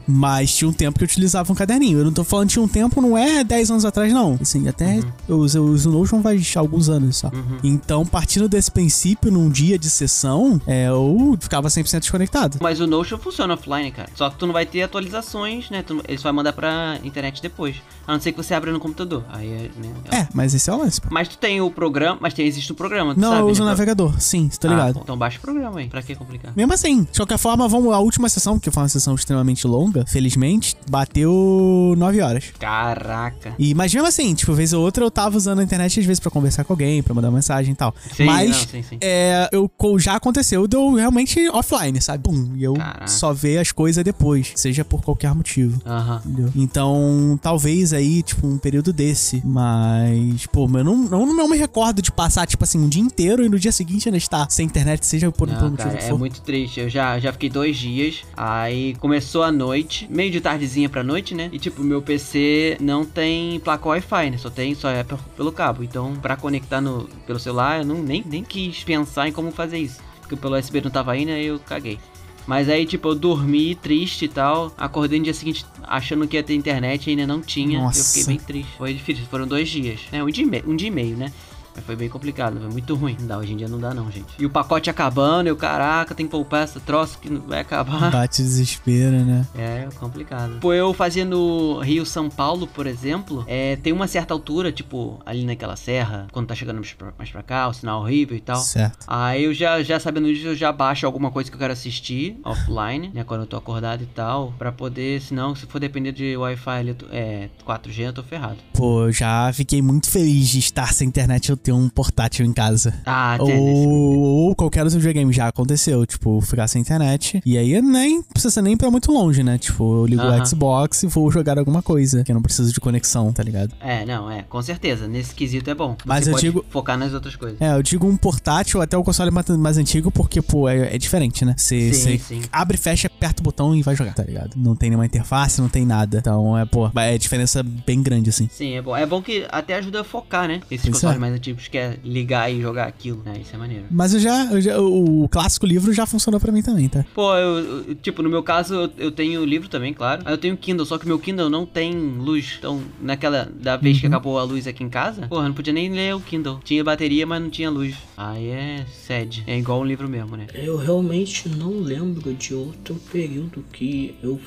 Mas tinha um tempo que eu utilizava um caderninho. Eu não tô falando um tempo, não é 10 anos atrás, não. Assim, até eu, uso, eu uso o Notion faz alguns anos só. Então, partindo desse princípio, num dia de sessão, é, eu ficava 100% desconectado. Mas o Notion funciona offline, cara. Só que tu não vai ter atualizações, né? Tu, ele só vai mandar pra internet depois. A não ser que você abra no computador. Aí é, né? É, mas esse é o lance. pô. Mas tu tem o programa, mas tem, existe o programa, Não, sabe, eu uso o né? navegador, sim, Ah, ligado. bom, então baixa o programa aí. Pra que complicar? Mesmo assim, de qualquer forma, vamos à última sessão, que foi uma sessão extremamente longa, felizmente, bateu 9 horas. Caraca. E, mas mesmo assim, tipo, vez ou outra eu tava usando a internet às vezes pra conversar com alguém, pra mandar mensagem e tal. Sim, mas não, sim, sim. É, eu, já aconteceu de eu realmente offline, sabe? Pum, e eu Caraca. só ver as coisas depois, seja por qualquer motivo. Aham. Entendeu? Então, talvez aí, tipo, um período desse. Mas, pô, eu não, não, não me recordo de passar, tipo assim, um dia inteiro e no dia seguinte ainda estar sem internet, seja por, por Não, motivo cara, que é for. muito triste. Eu já, já fiquei dois dias. Aí começou a noite, meio de tardezinha pra noite, né? E tipo, meu PC não tem placa Wi-Fi, né? Só tem, só é pe- pelo cabo. Então, pra conectar no, pelo celular, eu não, nem, nem quis pensar em como fazer isso. Porque pelo USB não tava indo, aí eu caguei. Mas aí, tipo, eu dormi triste e tal. Acordei no dia seguinte achando que ia ter internet e ainda não tinha. Eu Nossa. fiquei bem triste. Foi difícil, foram dois dias. É, um dia e meio, um dia e meio né? Mas foi bem complicado, foi muito ruim. Não dá, hoje em dia não dá não, gente. E o pacote acabando, eu, caraca, tem que poupar essa troço que não vai acabar. Bate desespero, né? É complicado. Pô, eu fazia no Rio São Paulo, por exemplo, é, tem uma certa altura, tipo, ali naquela serra, quando tá chegando mais pra, mais pra cá, o sinal horrível e tal. Certo. Aí eu já, já sabendo disso, eu já baixo alguma coisa que eu quero assistir offline, né? Quando eu tô acordado e tal. Pra poder, senão, se for depender de Wi-Fi ali, é, 4G, eu tô ferrado. Pô, eu já fiquei muito feliz de estar sem internet eu ter um portátil em casa. Ah, tem Ou, ou qualquer outro videogame já aconteceu, tipo, ficar sem internet. E aí nem precisa nem ir pra muito longe, né? Tipo, eu ligo Aham. o Xbox e vou jogar alguma coisa, que eu não preciso de conexão, tá ligado? É, não, é, com certeza. Nesse quesito é bom. Mas Você eu pode digo- focar nas outras coisas. É, eu digo um portátil até o console mais, mais antigo, porque, pô, é, é diferente, né? Você Sim, você sim. abre, fecha, aperta o botão e vai jogar, tá ligado? Não tem nenhuma interface, não tem nada. Então, é, pô, é diferença bem grande, assim. Sim, é bom. É bom que até ajuda a focar, né? Esses Pois consoles é. mais antigos quer ligar e jogar aquilo, né? Isso é maneiro. Mas eu já, eu já- o clássico livro já funcionou pra mim também, tá? Pô, eu, eu- tipo, no meu caso, eu, eu tenho livro também, claro. Aí eu tenho Kindle, só que meu Kindle não tem luz. Então, naquela, da vez que Uhum. acabou a luz aqui em casa, porra, não podia nem ler o Kindle. Tinha bateria, mas não tinha luz. Aí é sede. É igual um livro mesmo, né? Eu realmente não lembro de outro período que eu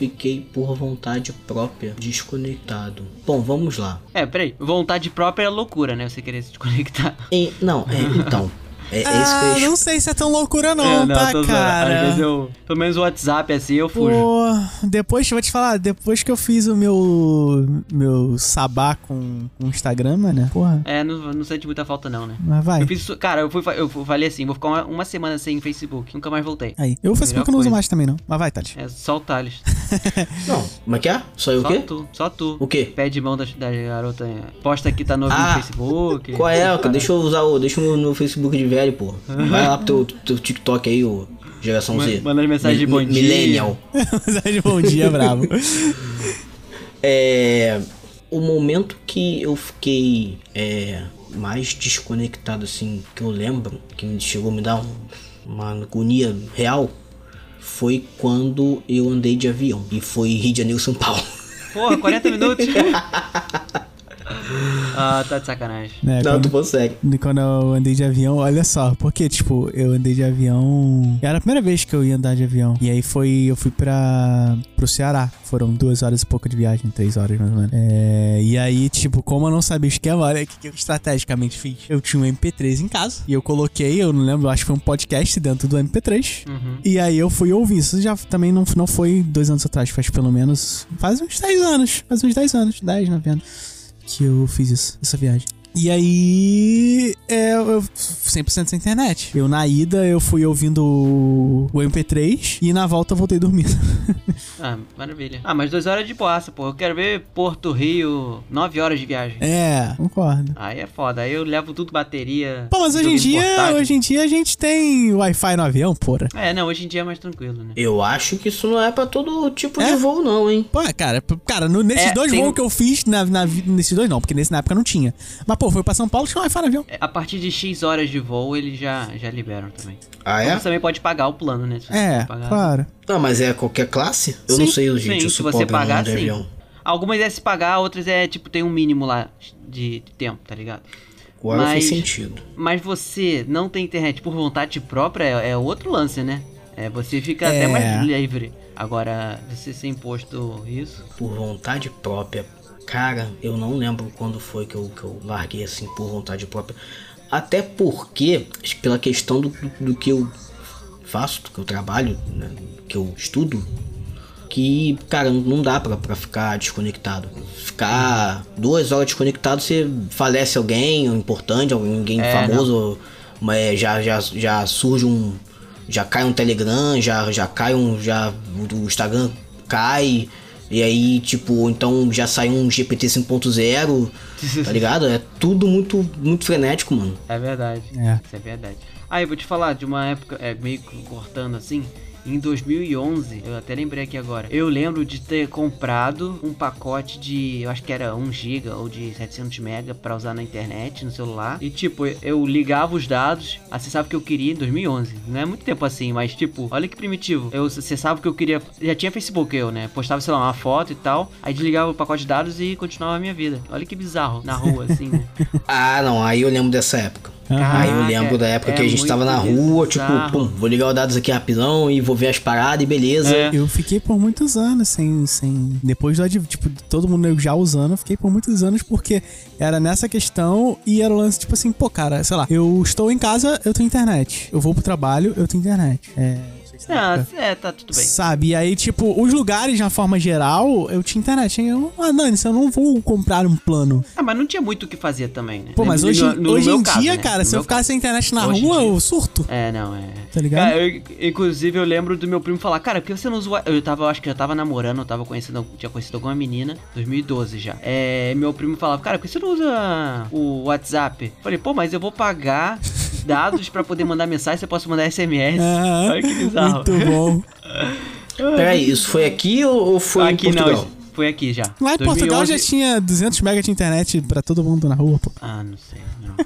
fiquei por vontade própria desconectado. Bom, vamos lá. É, peraí. Vontade própria é loucura, né? Você querer se desconectar. Em- não, é, então. [laughs] É, é isso que eu Ah, não sei se é tão loucura não, É, tá, tô zoando. cara? Às vezes eu. Pelo menos o WhatsApp assim, eu fujo. Pô, depois, vou te falar, depois que eu fiz o meu meu sabá com o Instagram, né? Porra, É, não, não sente muita falta, não, né? mas vai. Eu fiz cara, eu fui, eu falei assim, vou ficar uma, uma semana sem Facebook, nunca mais voltei. Aí. Eu o Facebook eu não uso mais também, não. Mas vai, Tati. É só o Thales. [laughs] Não, como é que é? Só eu o Só quê? tu, só tu. O quê? Pede mão da, da garota. Posta que tá novo Ah, no Facebook. Qual é? cara? Deixa eu usar o. Deixa o meu Facebook de velho, pô. Vai lá pro teu, teu TikTok aí, ô geração Z. manda as mensagens de bom dia. Millennial. [laughs] Mensagem bom dia, bravo. [laughs] É. O momento que eu fiquei é, mais desconectado, assim, que eu lembro, que me chegou a me dar um- uma agonia real, foi quando eu andei de avião. E foi Rio de Janeiro, São Paulo. Porra, 40 minutos. [laughs] Ah, tá de sacanagem. Né, Não, quando, tu consegue. quando eu andei de avião, olha só, porque, tipo, eu andei de avião. Era a primeira vez que eu ia andar de avião. E aí foi. Eu fui pra. pro Ceará. Foram duas horas e pouco de viagem, três horas mais ou menos. É, e aí, tipo, como eu não sabia o esquema, olha o que, que eu estrategicamente fiz. Eu tinha um MP3 em casa. E eu coloquei, eu não lembro, acho que foi um podcast dentro do MP3. Uhum. E aí eu fui ouvir. Isso já também não, não foi dois anos atrás, faz pelo menos. Faz uns 10 anos. Faz uns 10 anos. 10, 9 anos. Que eu fiz essa viagem. E aí, é, eu 100% sem internet. Eu na ida eu fui ouvindo o, o MP3 e na volta eu voltei dormindo. [laughs] Ah, maravilha. Ah, mas duas horas de boassa, pô. Eu quero ver Porto Rio, nove horas de viagem. é, concordo. Aí é foda. Aí eu levo tudo bateria. Pô, mas hoje em dia, portátil. hoje em dia a gente tem Wi-Fi no avião, porra. É, não, hoje em dia é mais tranquilo, né? Eu acho que isso não é pra todo tipo É? de voo, não, hein? Pô, cara, cara, no- nesses É, dois tem- voos que eu fiz, na, na, nesses dois não, porque nesse na época não tinha. Mas, pô, foi pra São Paulo, tinha Wi-Fi no avião. É, A partir de X horas de voo, eles já, já liberam também. Ah, Você também pode pagar o plano, né? Se você É, claro. Não, mas é qualquer classe? Eu Sim, não sei, gente. Sim, eu se você pagar, sim. avião. Algumas é se pagar, outras é tipo, tem um mínimo lá de, de tempo, tá ligado? Agora Mas- fez sentido. Mas você não tem internet por vontade própria é, é outro lance, né? É, você fica É. até mais livre. Agora, você ser imposto isso. Por vontade própria. Cara, eu não lembro quando foi que eu, que eu larguei assim por vontade própria. Até porque, pela questão do, do, que eu faço, do que eu trabalho, né, do que eu estudo, que, cara, não dá pra, pra ficar desconectado. Ficar duas horas desconectado, você falece alguém importante, alguém É, famoso, mas já, já, já surge um. Já cai um Telegram, já, já cai um. Já, o Instagram cai. E aí, tipo, então já sai um GPT 5.0, [laughs] tá ligado? É tudo muito, muito frenético, mano. É verdade. É. Isso é verdade. Ah, eu vou te falar de uma época, é, meio que cortando assim. Em 2011, eu até lembrei aqui agora. Eu lembro de ter comprado um pacote de, eu acho que era 1 GB ou de 700 MB pra usar na internet, no celular. E tipo, eu ligava os dados, acessava o que eu queria em 2011. Não é muito tempo assim, mas tipo, olha que primitivo. Eu acessava o que eu queria. Já tinha Facebook eu, né? Postava, sei lá, uma foto e tal. Aí desligava o pacote de dados e continuava a minha vida. Olha que bizarro, na rua assim, né? [laughs] Ah, não, aí eu lembro dessa época. Aham. Aí eu Caraca, lembro da época é que a gente tava na rua, tipo, bizarro. pum, vou ligar os dados aqui rapidão e vou ver as paradas e beleza. É. Eu fiquei por muitos anos sem. sem depois do adv- tipo, todo mundo já usando, eu fiquei por muitos anos porque era nessa questão e era o lance, tipo assim, pô, cara, sei lá, eu estou em casa, eu tenho internet. Eu vou pro trabalho, eu tenho internet. É. na Ah, é, tá tudo bem. Sabe? E aí, tipo, os lugares, na forma geral, eu tinha internet. Eu, ah, Dani, eu não vou comprar um plano. Ah, mas não tinha muito o que fazer também, né? Pô, mas hoje, no- no hoje em caso, dia, né? cara, se eu ficar sem internet na Hoje rua, eu surto. É, não, é. Tá ligado? Cara, eu- inclusive eu lembro do meu primo falar, cara, por que você não usa. Eu tava, eu acho que já tava namorando, eu tava conhecendo, tinha conhecido alguma menina, 2012 já. É, meu primo falava, cara, por que você não usa o WhatsApp? Falei, pô, mas eu vou pagar dados pra poder mandar mensagem, você posso mandar SMS. Ah, Olha que bizarro. Muito bom. [laughs] Peraí, isso foi aqui ou, ou foi aqui em Portugal? não, foi aqui já. Lá em Portugal 2011 já tinha 200 mega de internet pra todo mundo na rua, pô. Ah, não sei.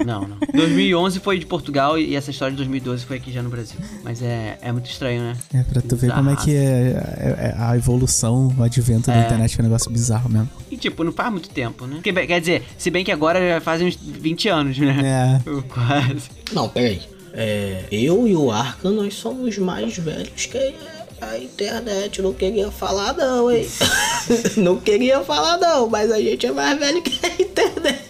Não, não. não. [laughs] 2011 foi de Portugal e essa história de 2012 foi aqui já no Brasil. Mas é, é muito estranho, né? É, pra tu ver como é que é, é- é a evolução, o advento da É. internet, que é um negócio bizarro mesmo. E tipo, não faz muito tempo, né? Porque, quer dizer, se bem que agora já fazem uns 20 anos, né? É. [laughs] Quase. Não, peraí. É, eu e o Arca, nós somos mais velhos que a internet. Não queria falar não, hein? [laughs] não queria falar não, mas a gente é mais velho que a internet.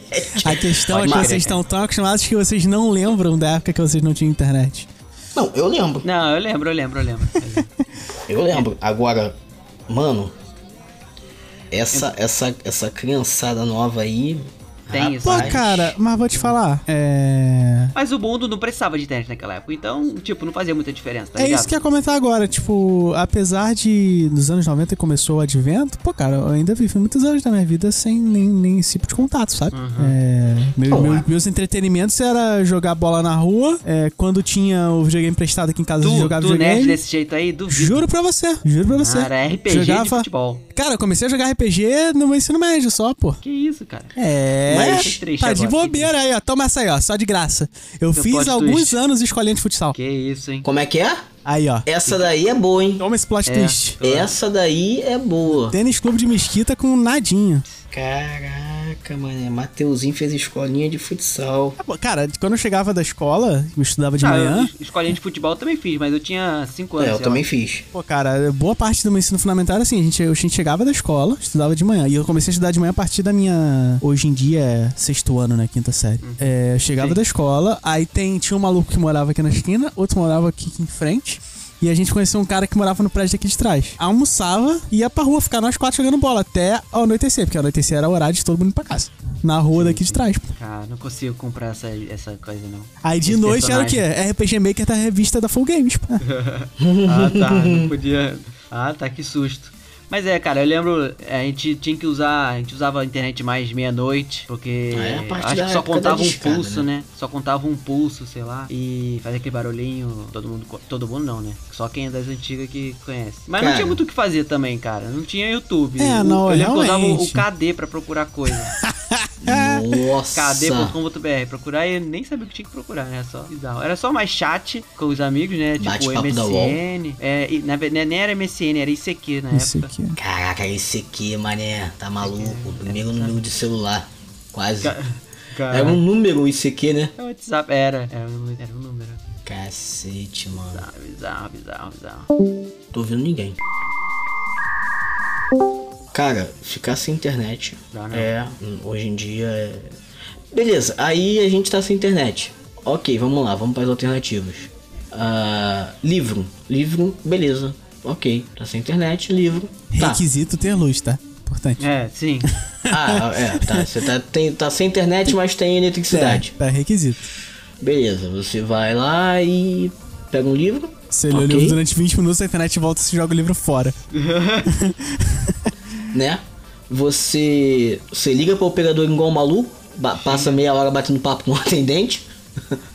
A questão Pode é que vocês estão tão acostumados que vocês não lembram da época que vocês não tinham internet. Não, eu lembro. Não, eu lembro, eu lembro, eu lembro. Eu [laughs] lembro. Eu lembro. Agora, mano, essa, essa, essa criançada nova aí. Tem isso, Pô, Rapaz. cara, mas vou te falar. É. Mas o mundo não precisava de internet naquela época, então, tipo, não fazia muita diferença, tá É ligado? isso que eu ia comentar agora, tipo, apesar de nos anos 90 começou o advento, pô, cara, eu ainda vivi muitos anos da minha vida sem nem, nem esse tipo de contato, sabe? Uhum. É, meu- meu- é. meus entretenimentos era jogar bola na rua, é, quando tinha o videogame emprestado aqui em casa, eu Tu, jogava tu nerd videogame. desse jeito aí, duvido. Juro pra você, juro pra você. Cara, é RPG de Jogava- futebol. Cara, eu comecei a jogar RPG no meu ensino médio só, pô. Que isso, cara? É, Mas- triste tá de bobeira aí, ó. Toma essa aí, ó, só de graça. Eu Seu fiz alguns twist. anos escolinha de futsal. Que isso, hein? Como é que é? Aí, ó. Essa daí é boa, hein? Toma esse plot É. twist. Essa daí é boa. Tênis Clube de Mesquita com nadinho. Caraca. Caraca, mano. Mateuzinho fez escolinha de futsal. Ah, Cara, quando eu chegava da escola, eu estudava de Ah, manhã. eu- escolinha de futebol eu também fiz, mas eu tinha 5 anos. É, eu também lá. fiz. Pô, cara, boa parte do meu ensino fundamental era assim, a gente, a gente chegava da escola, estudava de manhã. E eu comecei a estudar de manhã a partir da minha. Hoje em dia é sexto ano, né? Quinta série. É, eu chegava Sim. da escola, aí tem, tinha um maluco que morava aqui na esquina, outro morava aqui em frente. E a gente conheceu um cara que morava no prédio aqui de trás. Almoçava e ia pra rua ficar nós quatro jogando bola até anoitecer, porque anoitecer era o horário de todo mundo ir pra casa. Na rua daqui de trás, pô. Cara, não consigo comprar essa, essa coisa, não. Aí de Esse noite era o quê? personagem. RPG Maker da revista da Full Games, pô. [laughs] Ah, tá. Não podia. Ah, tá, que susto. Mas é, cara, eu lembro, a gente tinha que usar, a gente usava a internet mais meia-noite, porque Ah, é acho que só contava um discada, pulso, né? né? Só contava um pulso, sei lá, e fazia aquele barulhinho, todo mundo, todo mundo não, né? Só quem é das antigas que conhece. Mas não Cara. tinha muito o que fazer também, cara. Não tinha YouTube. É, O- não, eu usava o. KD pra procurar coisa. Nossa. KD.com.br, procurar e nem sabia o que tinha que procurar, né? Só bizarro. Era só mais chat com os amigos, né? Tipo. MSN. É, e, na, né, nem era MSN, era ICQ na Isso época. Aqui. Caraca, esse aqui, mané. Tá maluco. Primeiro número de celular. Quase. Cara, Era um número isso aqui, né? É o WhatsApp, era, era um, era um número. Cacete, mano. Bizarro, bizarro, bizarro, bizarro. Tô ouvindo ninguém. Cara, ficar sem internet Dá não. é. Hoje em dia é. Beleza, aí a gente tá sem internet. Ok, vamos lá, vamos para as alternativas. Ah, livro. Livro, beleza. Ok, tá sem internet, livro. Tá. Requisito ter luz, tá? Importante. É, sim. [laughs] Ah, é, tá. Você tá, tem, tá sem internet, mas tem eletricidade. É, é requisito. Beleza, você vai lá e pega um livro. Você lê o livro durante 20 minutos, a internet volta e você joga o livro fora. [laughs] né? Você, você liga pro operador igual um maluco, passa meia hora batendo papo com o atendente. [laughs]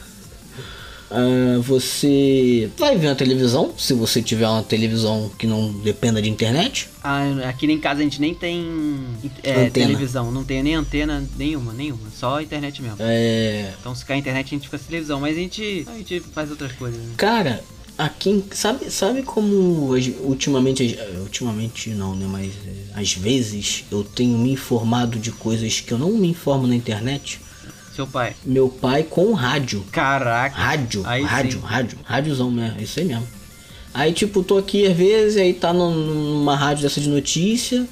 Ah, você vai ver uma televisão, se você tiver uma televisão que não dependa de internet. Ah, aqui em casa a gente nem tem é, televisão, não tem nem antena nenhuma, nenhuma, só internet mesmo. É, Então se cair a internet a gente fica sem televisão, mas a gente, a gente faz outras coisas. Né? cara, aqui sabe, sabe como ultimamente, ultimamente não, né? Mas é, às vezes eu tenho me informado de coisas que eu não me informo na internet. Seu pai. Meu pai com rádio. Caraca. Rádio, Aí rádio, sim. rádio, rádiozão mesmo, é isso aí mesmo. Aí, tipo, tô aqui às vezes, aí tá num- numa rádio dessa de notícia,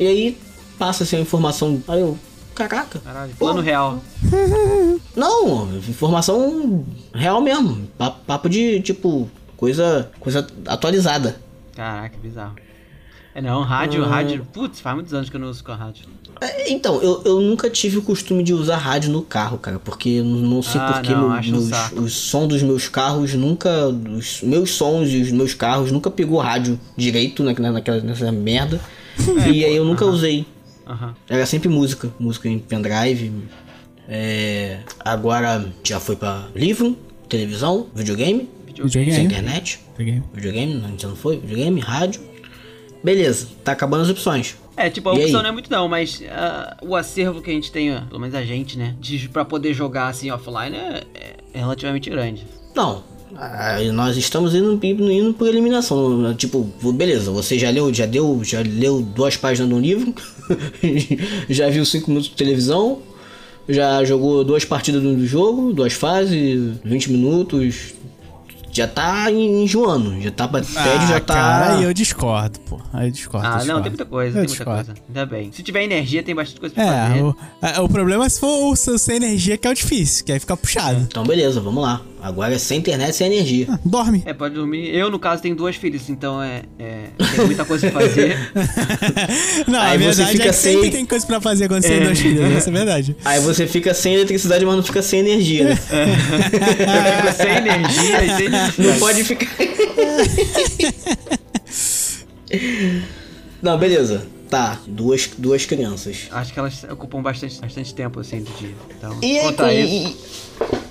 e aí passa assim a informação. Aí eu, caraca. Caralho, pô, plano real. [laughs] Não, informação real mesmo. Papo, de, tipo, coisa, coisa atualizada. Caraca, bizarro. É não, rádio, Ah. rádio. Putz, faz muitos anos que eu não uso com a rádio. É, Então, eu, eu nunca tive o costume de usar rádio no carro, cara, porque não sei Ah, porque não, meu- um meus, os sons dos meus carros nunca. Os meus sons e os meus carros nunca pegou rádio direito na, na- naquela, nessa merda. [laughs] É, e aí eu nunca usei. Aham. Era sempre música, música em pendrive. É, agora já foi pra livro, televisão, videogame, Videogame. sem Videogame. internet. Peguei. Videogame, não, já não foi? Videogame, rádio. Beleza, tá acabando as opções. É, tipo, a E opção aí? não é muito não, mas ah, o acervo que a gente tem, pelo menos a gente, né, de, pra poder jogar assim offline é, é relativamente grande. Não. nós estamos indo, indo, indo por eliminação. Tipo, beleza, você já leu, já deu, já leu duas páginas de um livro, [laughs] já viu cinco minutos de televisão, já jogou duas partidas do jogo, duas fases, 20 minutos. Já tá enjoando, já tá pede, já tá. Cara, aí eu discordo, pô. Aí eu discordo. Ah, eu não, discordo. tem muita coisa, Eu tem muita discordo. coisa. Ainda bem. Se tiver energia, tem bastante coisa pra É, fazer. o, é, o problema é se for o sem energia que é o difícil, que aí fica puxado. Então beleza, vamos lá. Agora é sem internet, sem energia. Ah, dorme. É, pode dormir. Eu, no caso, tenho duas filhas, então é. é tem muita coisa pra fazer. [laughs] Não, Aí a você verdade fica é que sempre sem- tem coisa pra fazer quando você tem duas filhas, essa é a verdade. Aí você fica sem eletricidade, mas não fica sem energia, né? Eu fico sem energia e sem Não pode ficar. Não, beleza. Tá, duas, duas crianças. Acho que elas ocupam bastante, bastante tempo assim do dia. Então, E aí, contar com- isso. e-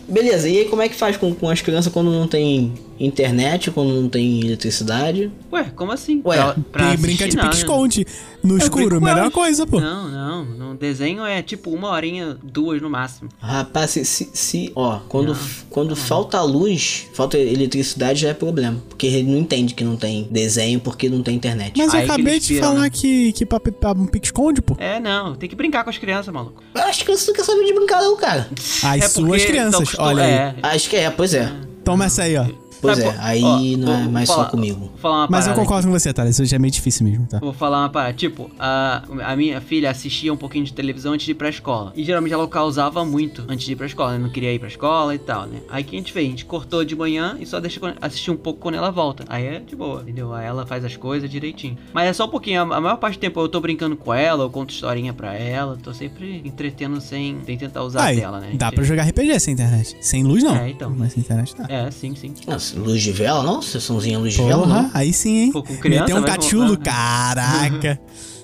Beleza, e aí como é que faz com, com as crianças quando não tem internet, quando não tem eletricidade? Ué, como assim? Ué, Tem brinca de assistir, não, pique-esconde no Eu escuro, melhor elas. coisa, pô. Não, não. No desenho é tipo uma horinha, duas no máximo. Rapaz, se, se, se- ó, quando, quando falta luz, falta eletricidade já é problema. Porque ele não entende que não tem desenho porque não tem internet. Mas eu Aí que acabei de falar né? que, que pra, pra um pique-esconde, pô. É, não. Tem que brincar com as crianças, maluco. Eu acho que você não quer saber de brincar não, cara. As é suas porque crianças, tão acostum- olha aí. É. Acho que é, pois é. Toma essa aí, ó. Pois Sabe é, qual- aí ó, não vou- é mais falar- só comigo. Vou falar uma Mas eu aqui. concordo com você, tá? Isso já é meio difícil mesmo, tá? Vou falar uma parada. Tipo, a, a minha filha assistia um pouquinho de televisão antes de ir pra escola. E geralmente ela causava muito antes de ir pra escola, né? Não queria ir pra escola e tal, né? Aí o que a gente fez? A gente cortou de manhã e só deixa assistir um pouco quando ela volta. Aí é de boa, entendeu? Aí ela faz as coisas direitinho. Mas é só um pouquinho. A, a maior parte do tempo eu tô brincando com ela, eu conto historinha pra ela. Tô sempre entretendo sem, sem tentar usar Aí, a tela, né? dá pra jogar RPG sem internet. Sem luz, não. É, então. Mas sem internet dá. É, sim, sim. Nossa, luz de vela não? Sessãozinha luz de vela Porra, não? aí sim, hein? Pô, com criança Meteu um cachulo, voltar. [laughs] caraca.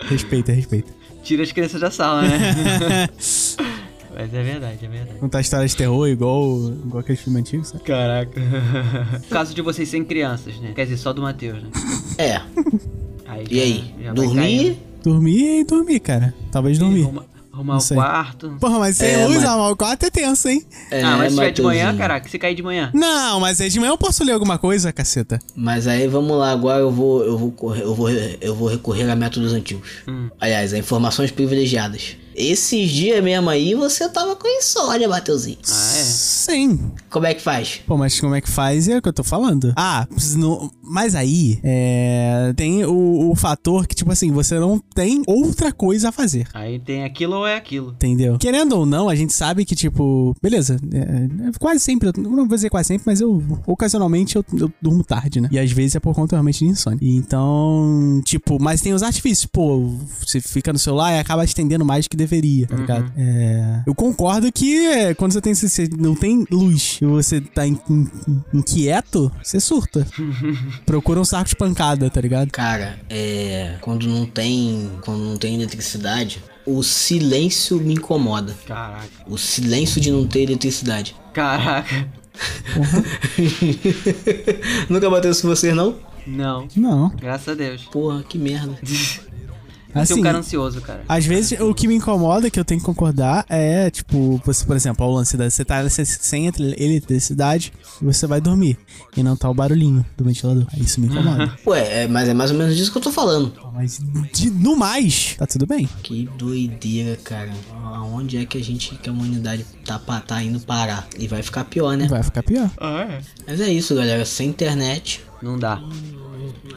respeita, respeita. Tira as crianças da sala, né? [laughs] Mas é verdade, é verdade. Contar história de terror igual, igual aqueles filmes antigos, sabe? Caraca. [laughs] Caso de vocês serem crianças, né? Quer dizer, só do Matheus, né? É. Aí E já- aí? Dormir? Dormir e dormir, cara. Talvez dormir. Arrumar o quarto. Porra, mas sem É, luz, mas- arrumar o quarto é tenso, hein? É, ah, mas se tiver de manhã, caraca, se cair de manhã. Não, mas aí de manhã eu posso ler alguma coisa, caceta. Mas aí vamos lá, agora eu vou eu vou correr, eu vou eu vou recorrer a métodos antigos. Hum. Aliás, a informações privilegiadas. Esses dias mesmo aí você tava com insônia, Mateuzinho. Ah, é? Sim. Como é que faz? Pô, mas como é que faz é o que eu tô falando. Ah, não- mas aí é, tem o, o fator que, tipo assim, você não tem outra coisa a fazer. Aí tem aquilo ou é aquilo. Entendeu? Querendo ou não, a gente sabe que, tipo, beleza, é, é quase sempre, eu não vou dizer quase sempre, mas eu, ocasionalmente, eu, eu durmo tarde, né? E às vezes é por conta realmente de insônia. E Então, tipo, mas tem os artifícios, pô, você fica no celular e acaba estendendo mais do que deveria, tá ligado? É, eu concordo que é, quando você tem, você não tem luz e você tá in- in- inquieto, você surta. [laughs] Procura um saco de pancada, tá ligado? Cara, é. Quando não tem. Quando não tem eletricidade, o silêncio me incomoda. Caraca. O silêncio de não ter eletricidade. Caraca. [laughs] Nunca bateu isso com vocês, não? Não. Não. Graças a Deus. Porra, que merda. [laughs] É Assim, um cara ansioso, cara. Às vezes, o que me incomoda, que eu tenho que concordar, é, tipo, você, por exemplo, ao lance da. Você tá sem- sem ele- eletricidade e você vai dormir. E não tá o barulhinho do ventilador. Isso me incomoda. [laughs] Ué, é, mas é mais ou menos disso que eu tô falando. Mas, de- no mais, tá tudo bem. Que doideira, cara. Aonde é que a gente, que a humanidade tá, tá indo parar? E vai ficar pior, né? Vai ficar pior. Ah, é? Mas é isso, galera. Sem internet Não dá.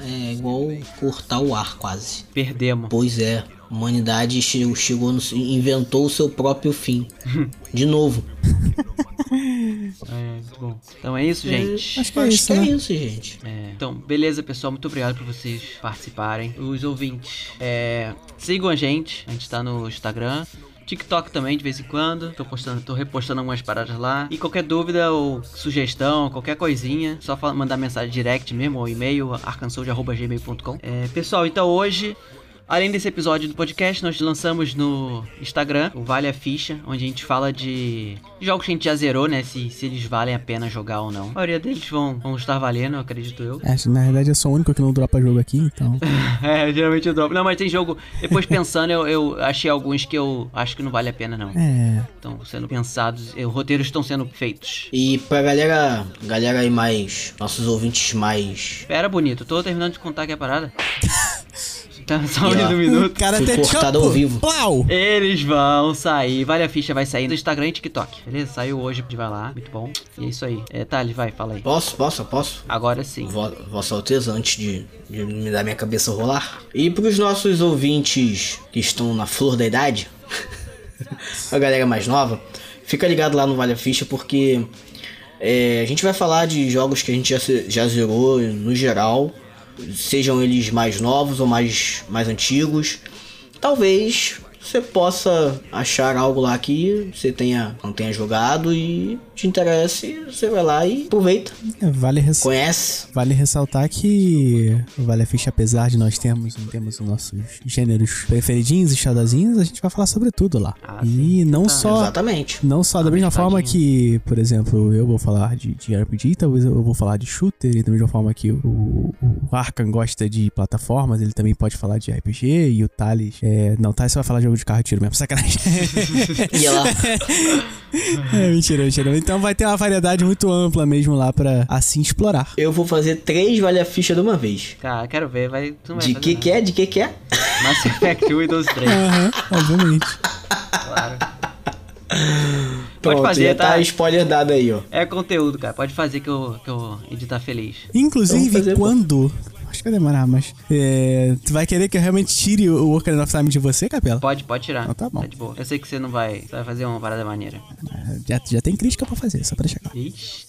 É igual cortar o ar, quase. Perdemos. Pois é. A humanidade che- chegou no, inventou o seu próprio fim. [laughs] De novo. É, bom. Então é isso, gente. Acho que é Acho isso, que é né? isso, gente. É, então, beleza, pessoal. Muito obrigado por vocês participarem. Os ouvintes, é, sigam a gente. A gente tá no Instagram. TikTok também, de vez em quando. Tô, postando, tô repostando algumas paradas lá. E qualquer dúvida ou sugestão, qualquer coisinha, só mandar mensagem direct mesmo ou e-mail, arcansou.gmail.com. É, pessoal, então hoje. Além desse episódio do podcast, nós lançamos no Instagram o Vale a Ficha, onde a gente fala de jogos que a gente já zerou, né? Se, se eles valem a pena jogar ou não. A maioria deles vão, vão estar valendo, acredito eu. É, na verdade, eu sou o único que não dropa jogo aqui, então. [laughs] É, geralmente eu dropo. Não, mas tem jogo. Depois pensando, eu, eu achei alguns que eu acho que não vale a pena, não. É. Estão sendo pensados, eh, roteiros estão sendo feitos. E pra galera, galera aí mais, nossos ouvintes mais Espera, bonito, tô terminando de contar aqui a parada. [laughs] Tá só um O minuto. cara Fui até cortado ao vivo. Plau! Eles vão sair. Vale a ficha, vai sair no Instagram e TikTok. Beleza? Saiu hoje, vai lá. Muito bom. E é isso aí. É, Thales, vai, fala aí. Posso, posso, posso? Agora sim. Vo- Vossa Alteza, antes de, de me dar minha cabeça rolar. E pros nossos ouvintes que estão na flor da idade, [laughs] a galera mais nova, fica ligado lá no Vale a Ficha porque é, a gente vai falar de jogos que a gente já, já zerou no geral, sejam eles mais novos ou mais, mais antigos. Talvez você possa achar algo lá que você tenha, não tenha jogado e te interesse, você vai lá e aproveita, Vale, res- conhece. vale ressaltar que o Vale a Ficha, apesar de nós termos, temos os nossos gêneros preferidinhos e xodózinhos, a gente vai falar sobre tudo lá. Ah, e não Tá. só Exatamente. Não só da mesma forma que, por exemplo, eu vou falar de, de RPG, talvez eu vou falar de shooter, e da mesma forma que o, o, o Arkan gosta de plataformas, ele também pode falar de RPG, e o Thales. É, não, o Thales vai falar de jogo de carro e tiro mesmo, sacanagem. [laughs] E ela, [laughs] é, mentira, mentira. Então vai ter uma variedade muito ampla mesmo lá pra assim explorar. eu vou fazer três vale a ficha de uma vez. Cara, quero ver, vai. Tu vai De fazer que nada. que é? De que que é? Mass Effect 1 e 2 e 3, Aham, obviamente. claro. Pode Pronto, fazer, já tá tá? spoiler dado aí, ó. É conteúdo, cara. Pode fazer que eu, que eu editar feliz. Inclusive, fazer, pô. quando. Acho que vai demorar, mas. é, tu vai querer que eu realmente tire o Ocarina of Time de você, Capela? Pode, pode tirar. Então tá bom. de boa. Eu sei que você não vai. Você vai fazer uma parada maneira. Já, já tem crítica pra fazer, só pra deixar claro. Ixi.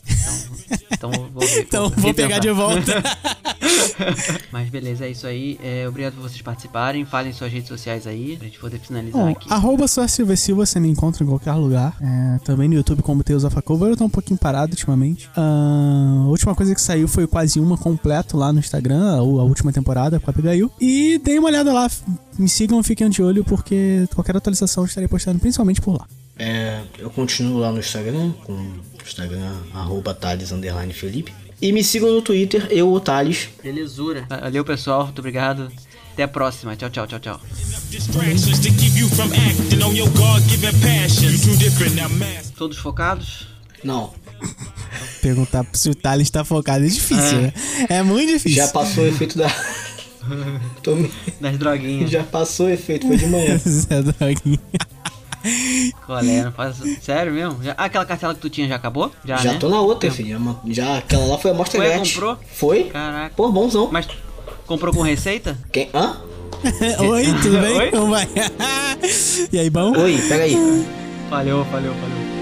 Então, então vou ver. Então, vou pegar de volta. [laughs] Mas beleza, é isso aí. É, obrigado por vocês participarem. Falem suas redes sociais aí, pra gente poder finalizar Bom, aqui. arroba sua Silva Silva você me encontra em qualquer lugar. É, também no YouTube como Tales of a Cover. Eu tô um pouquinho parado ultimamente. Ah, a última coisa que saiu foi quase uma completo lá no Instagram, a, última temporada com a Abigail. E deem uma olhada lá. Me sigam, fiquem de olho, porque qualquer atualização eu estarei postando principalmente por lá. É, eu continuo lá no Instagram, com o Instagram, arroba Thales, underline Felipe. E me sigam no Twitter, eu, o Thales. Belezura. Valeu, pessoal. Muito obrigado. Até a próxima. Tchau, tchau, tchau, tchau. Todos focados? Não, Perguntar se o Thales tá focado é difícil, né? É muito difícil. já passou o efeito da. [laughs] Tomei- Das droguinhas. Já passou o efeito, foi de manhã. [laughs] Zé Droguinha. Qual é? Não faz... Sério mesmo? Já... Ah, aquela cartela que tu tinha já acabou? Já, Já né? tô na outra, filho. Já aquela lá foi a Ué, grátis. comprou? Foi? Caraca. Pô, bonzão. Mas comprou com receita? Quem? Hã? [laughs] Oi, tudo bem? Oi? Como vai? e aí, bom? Oi, peraí. Falhou, falhou, falhou.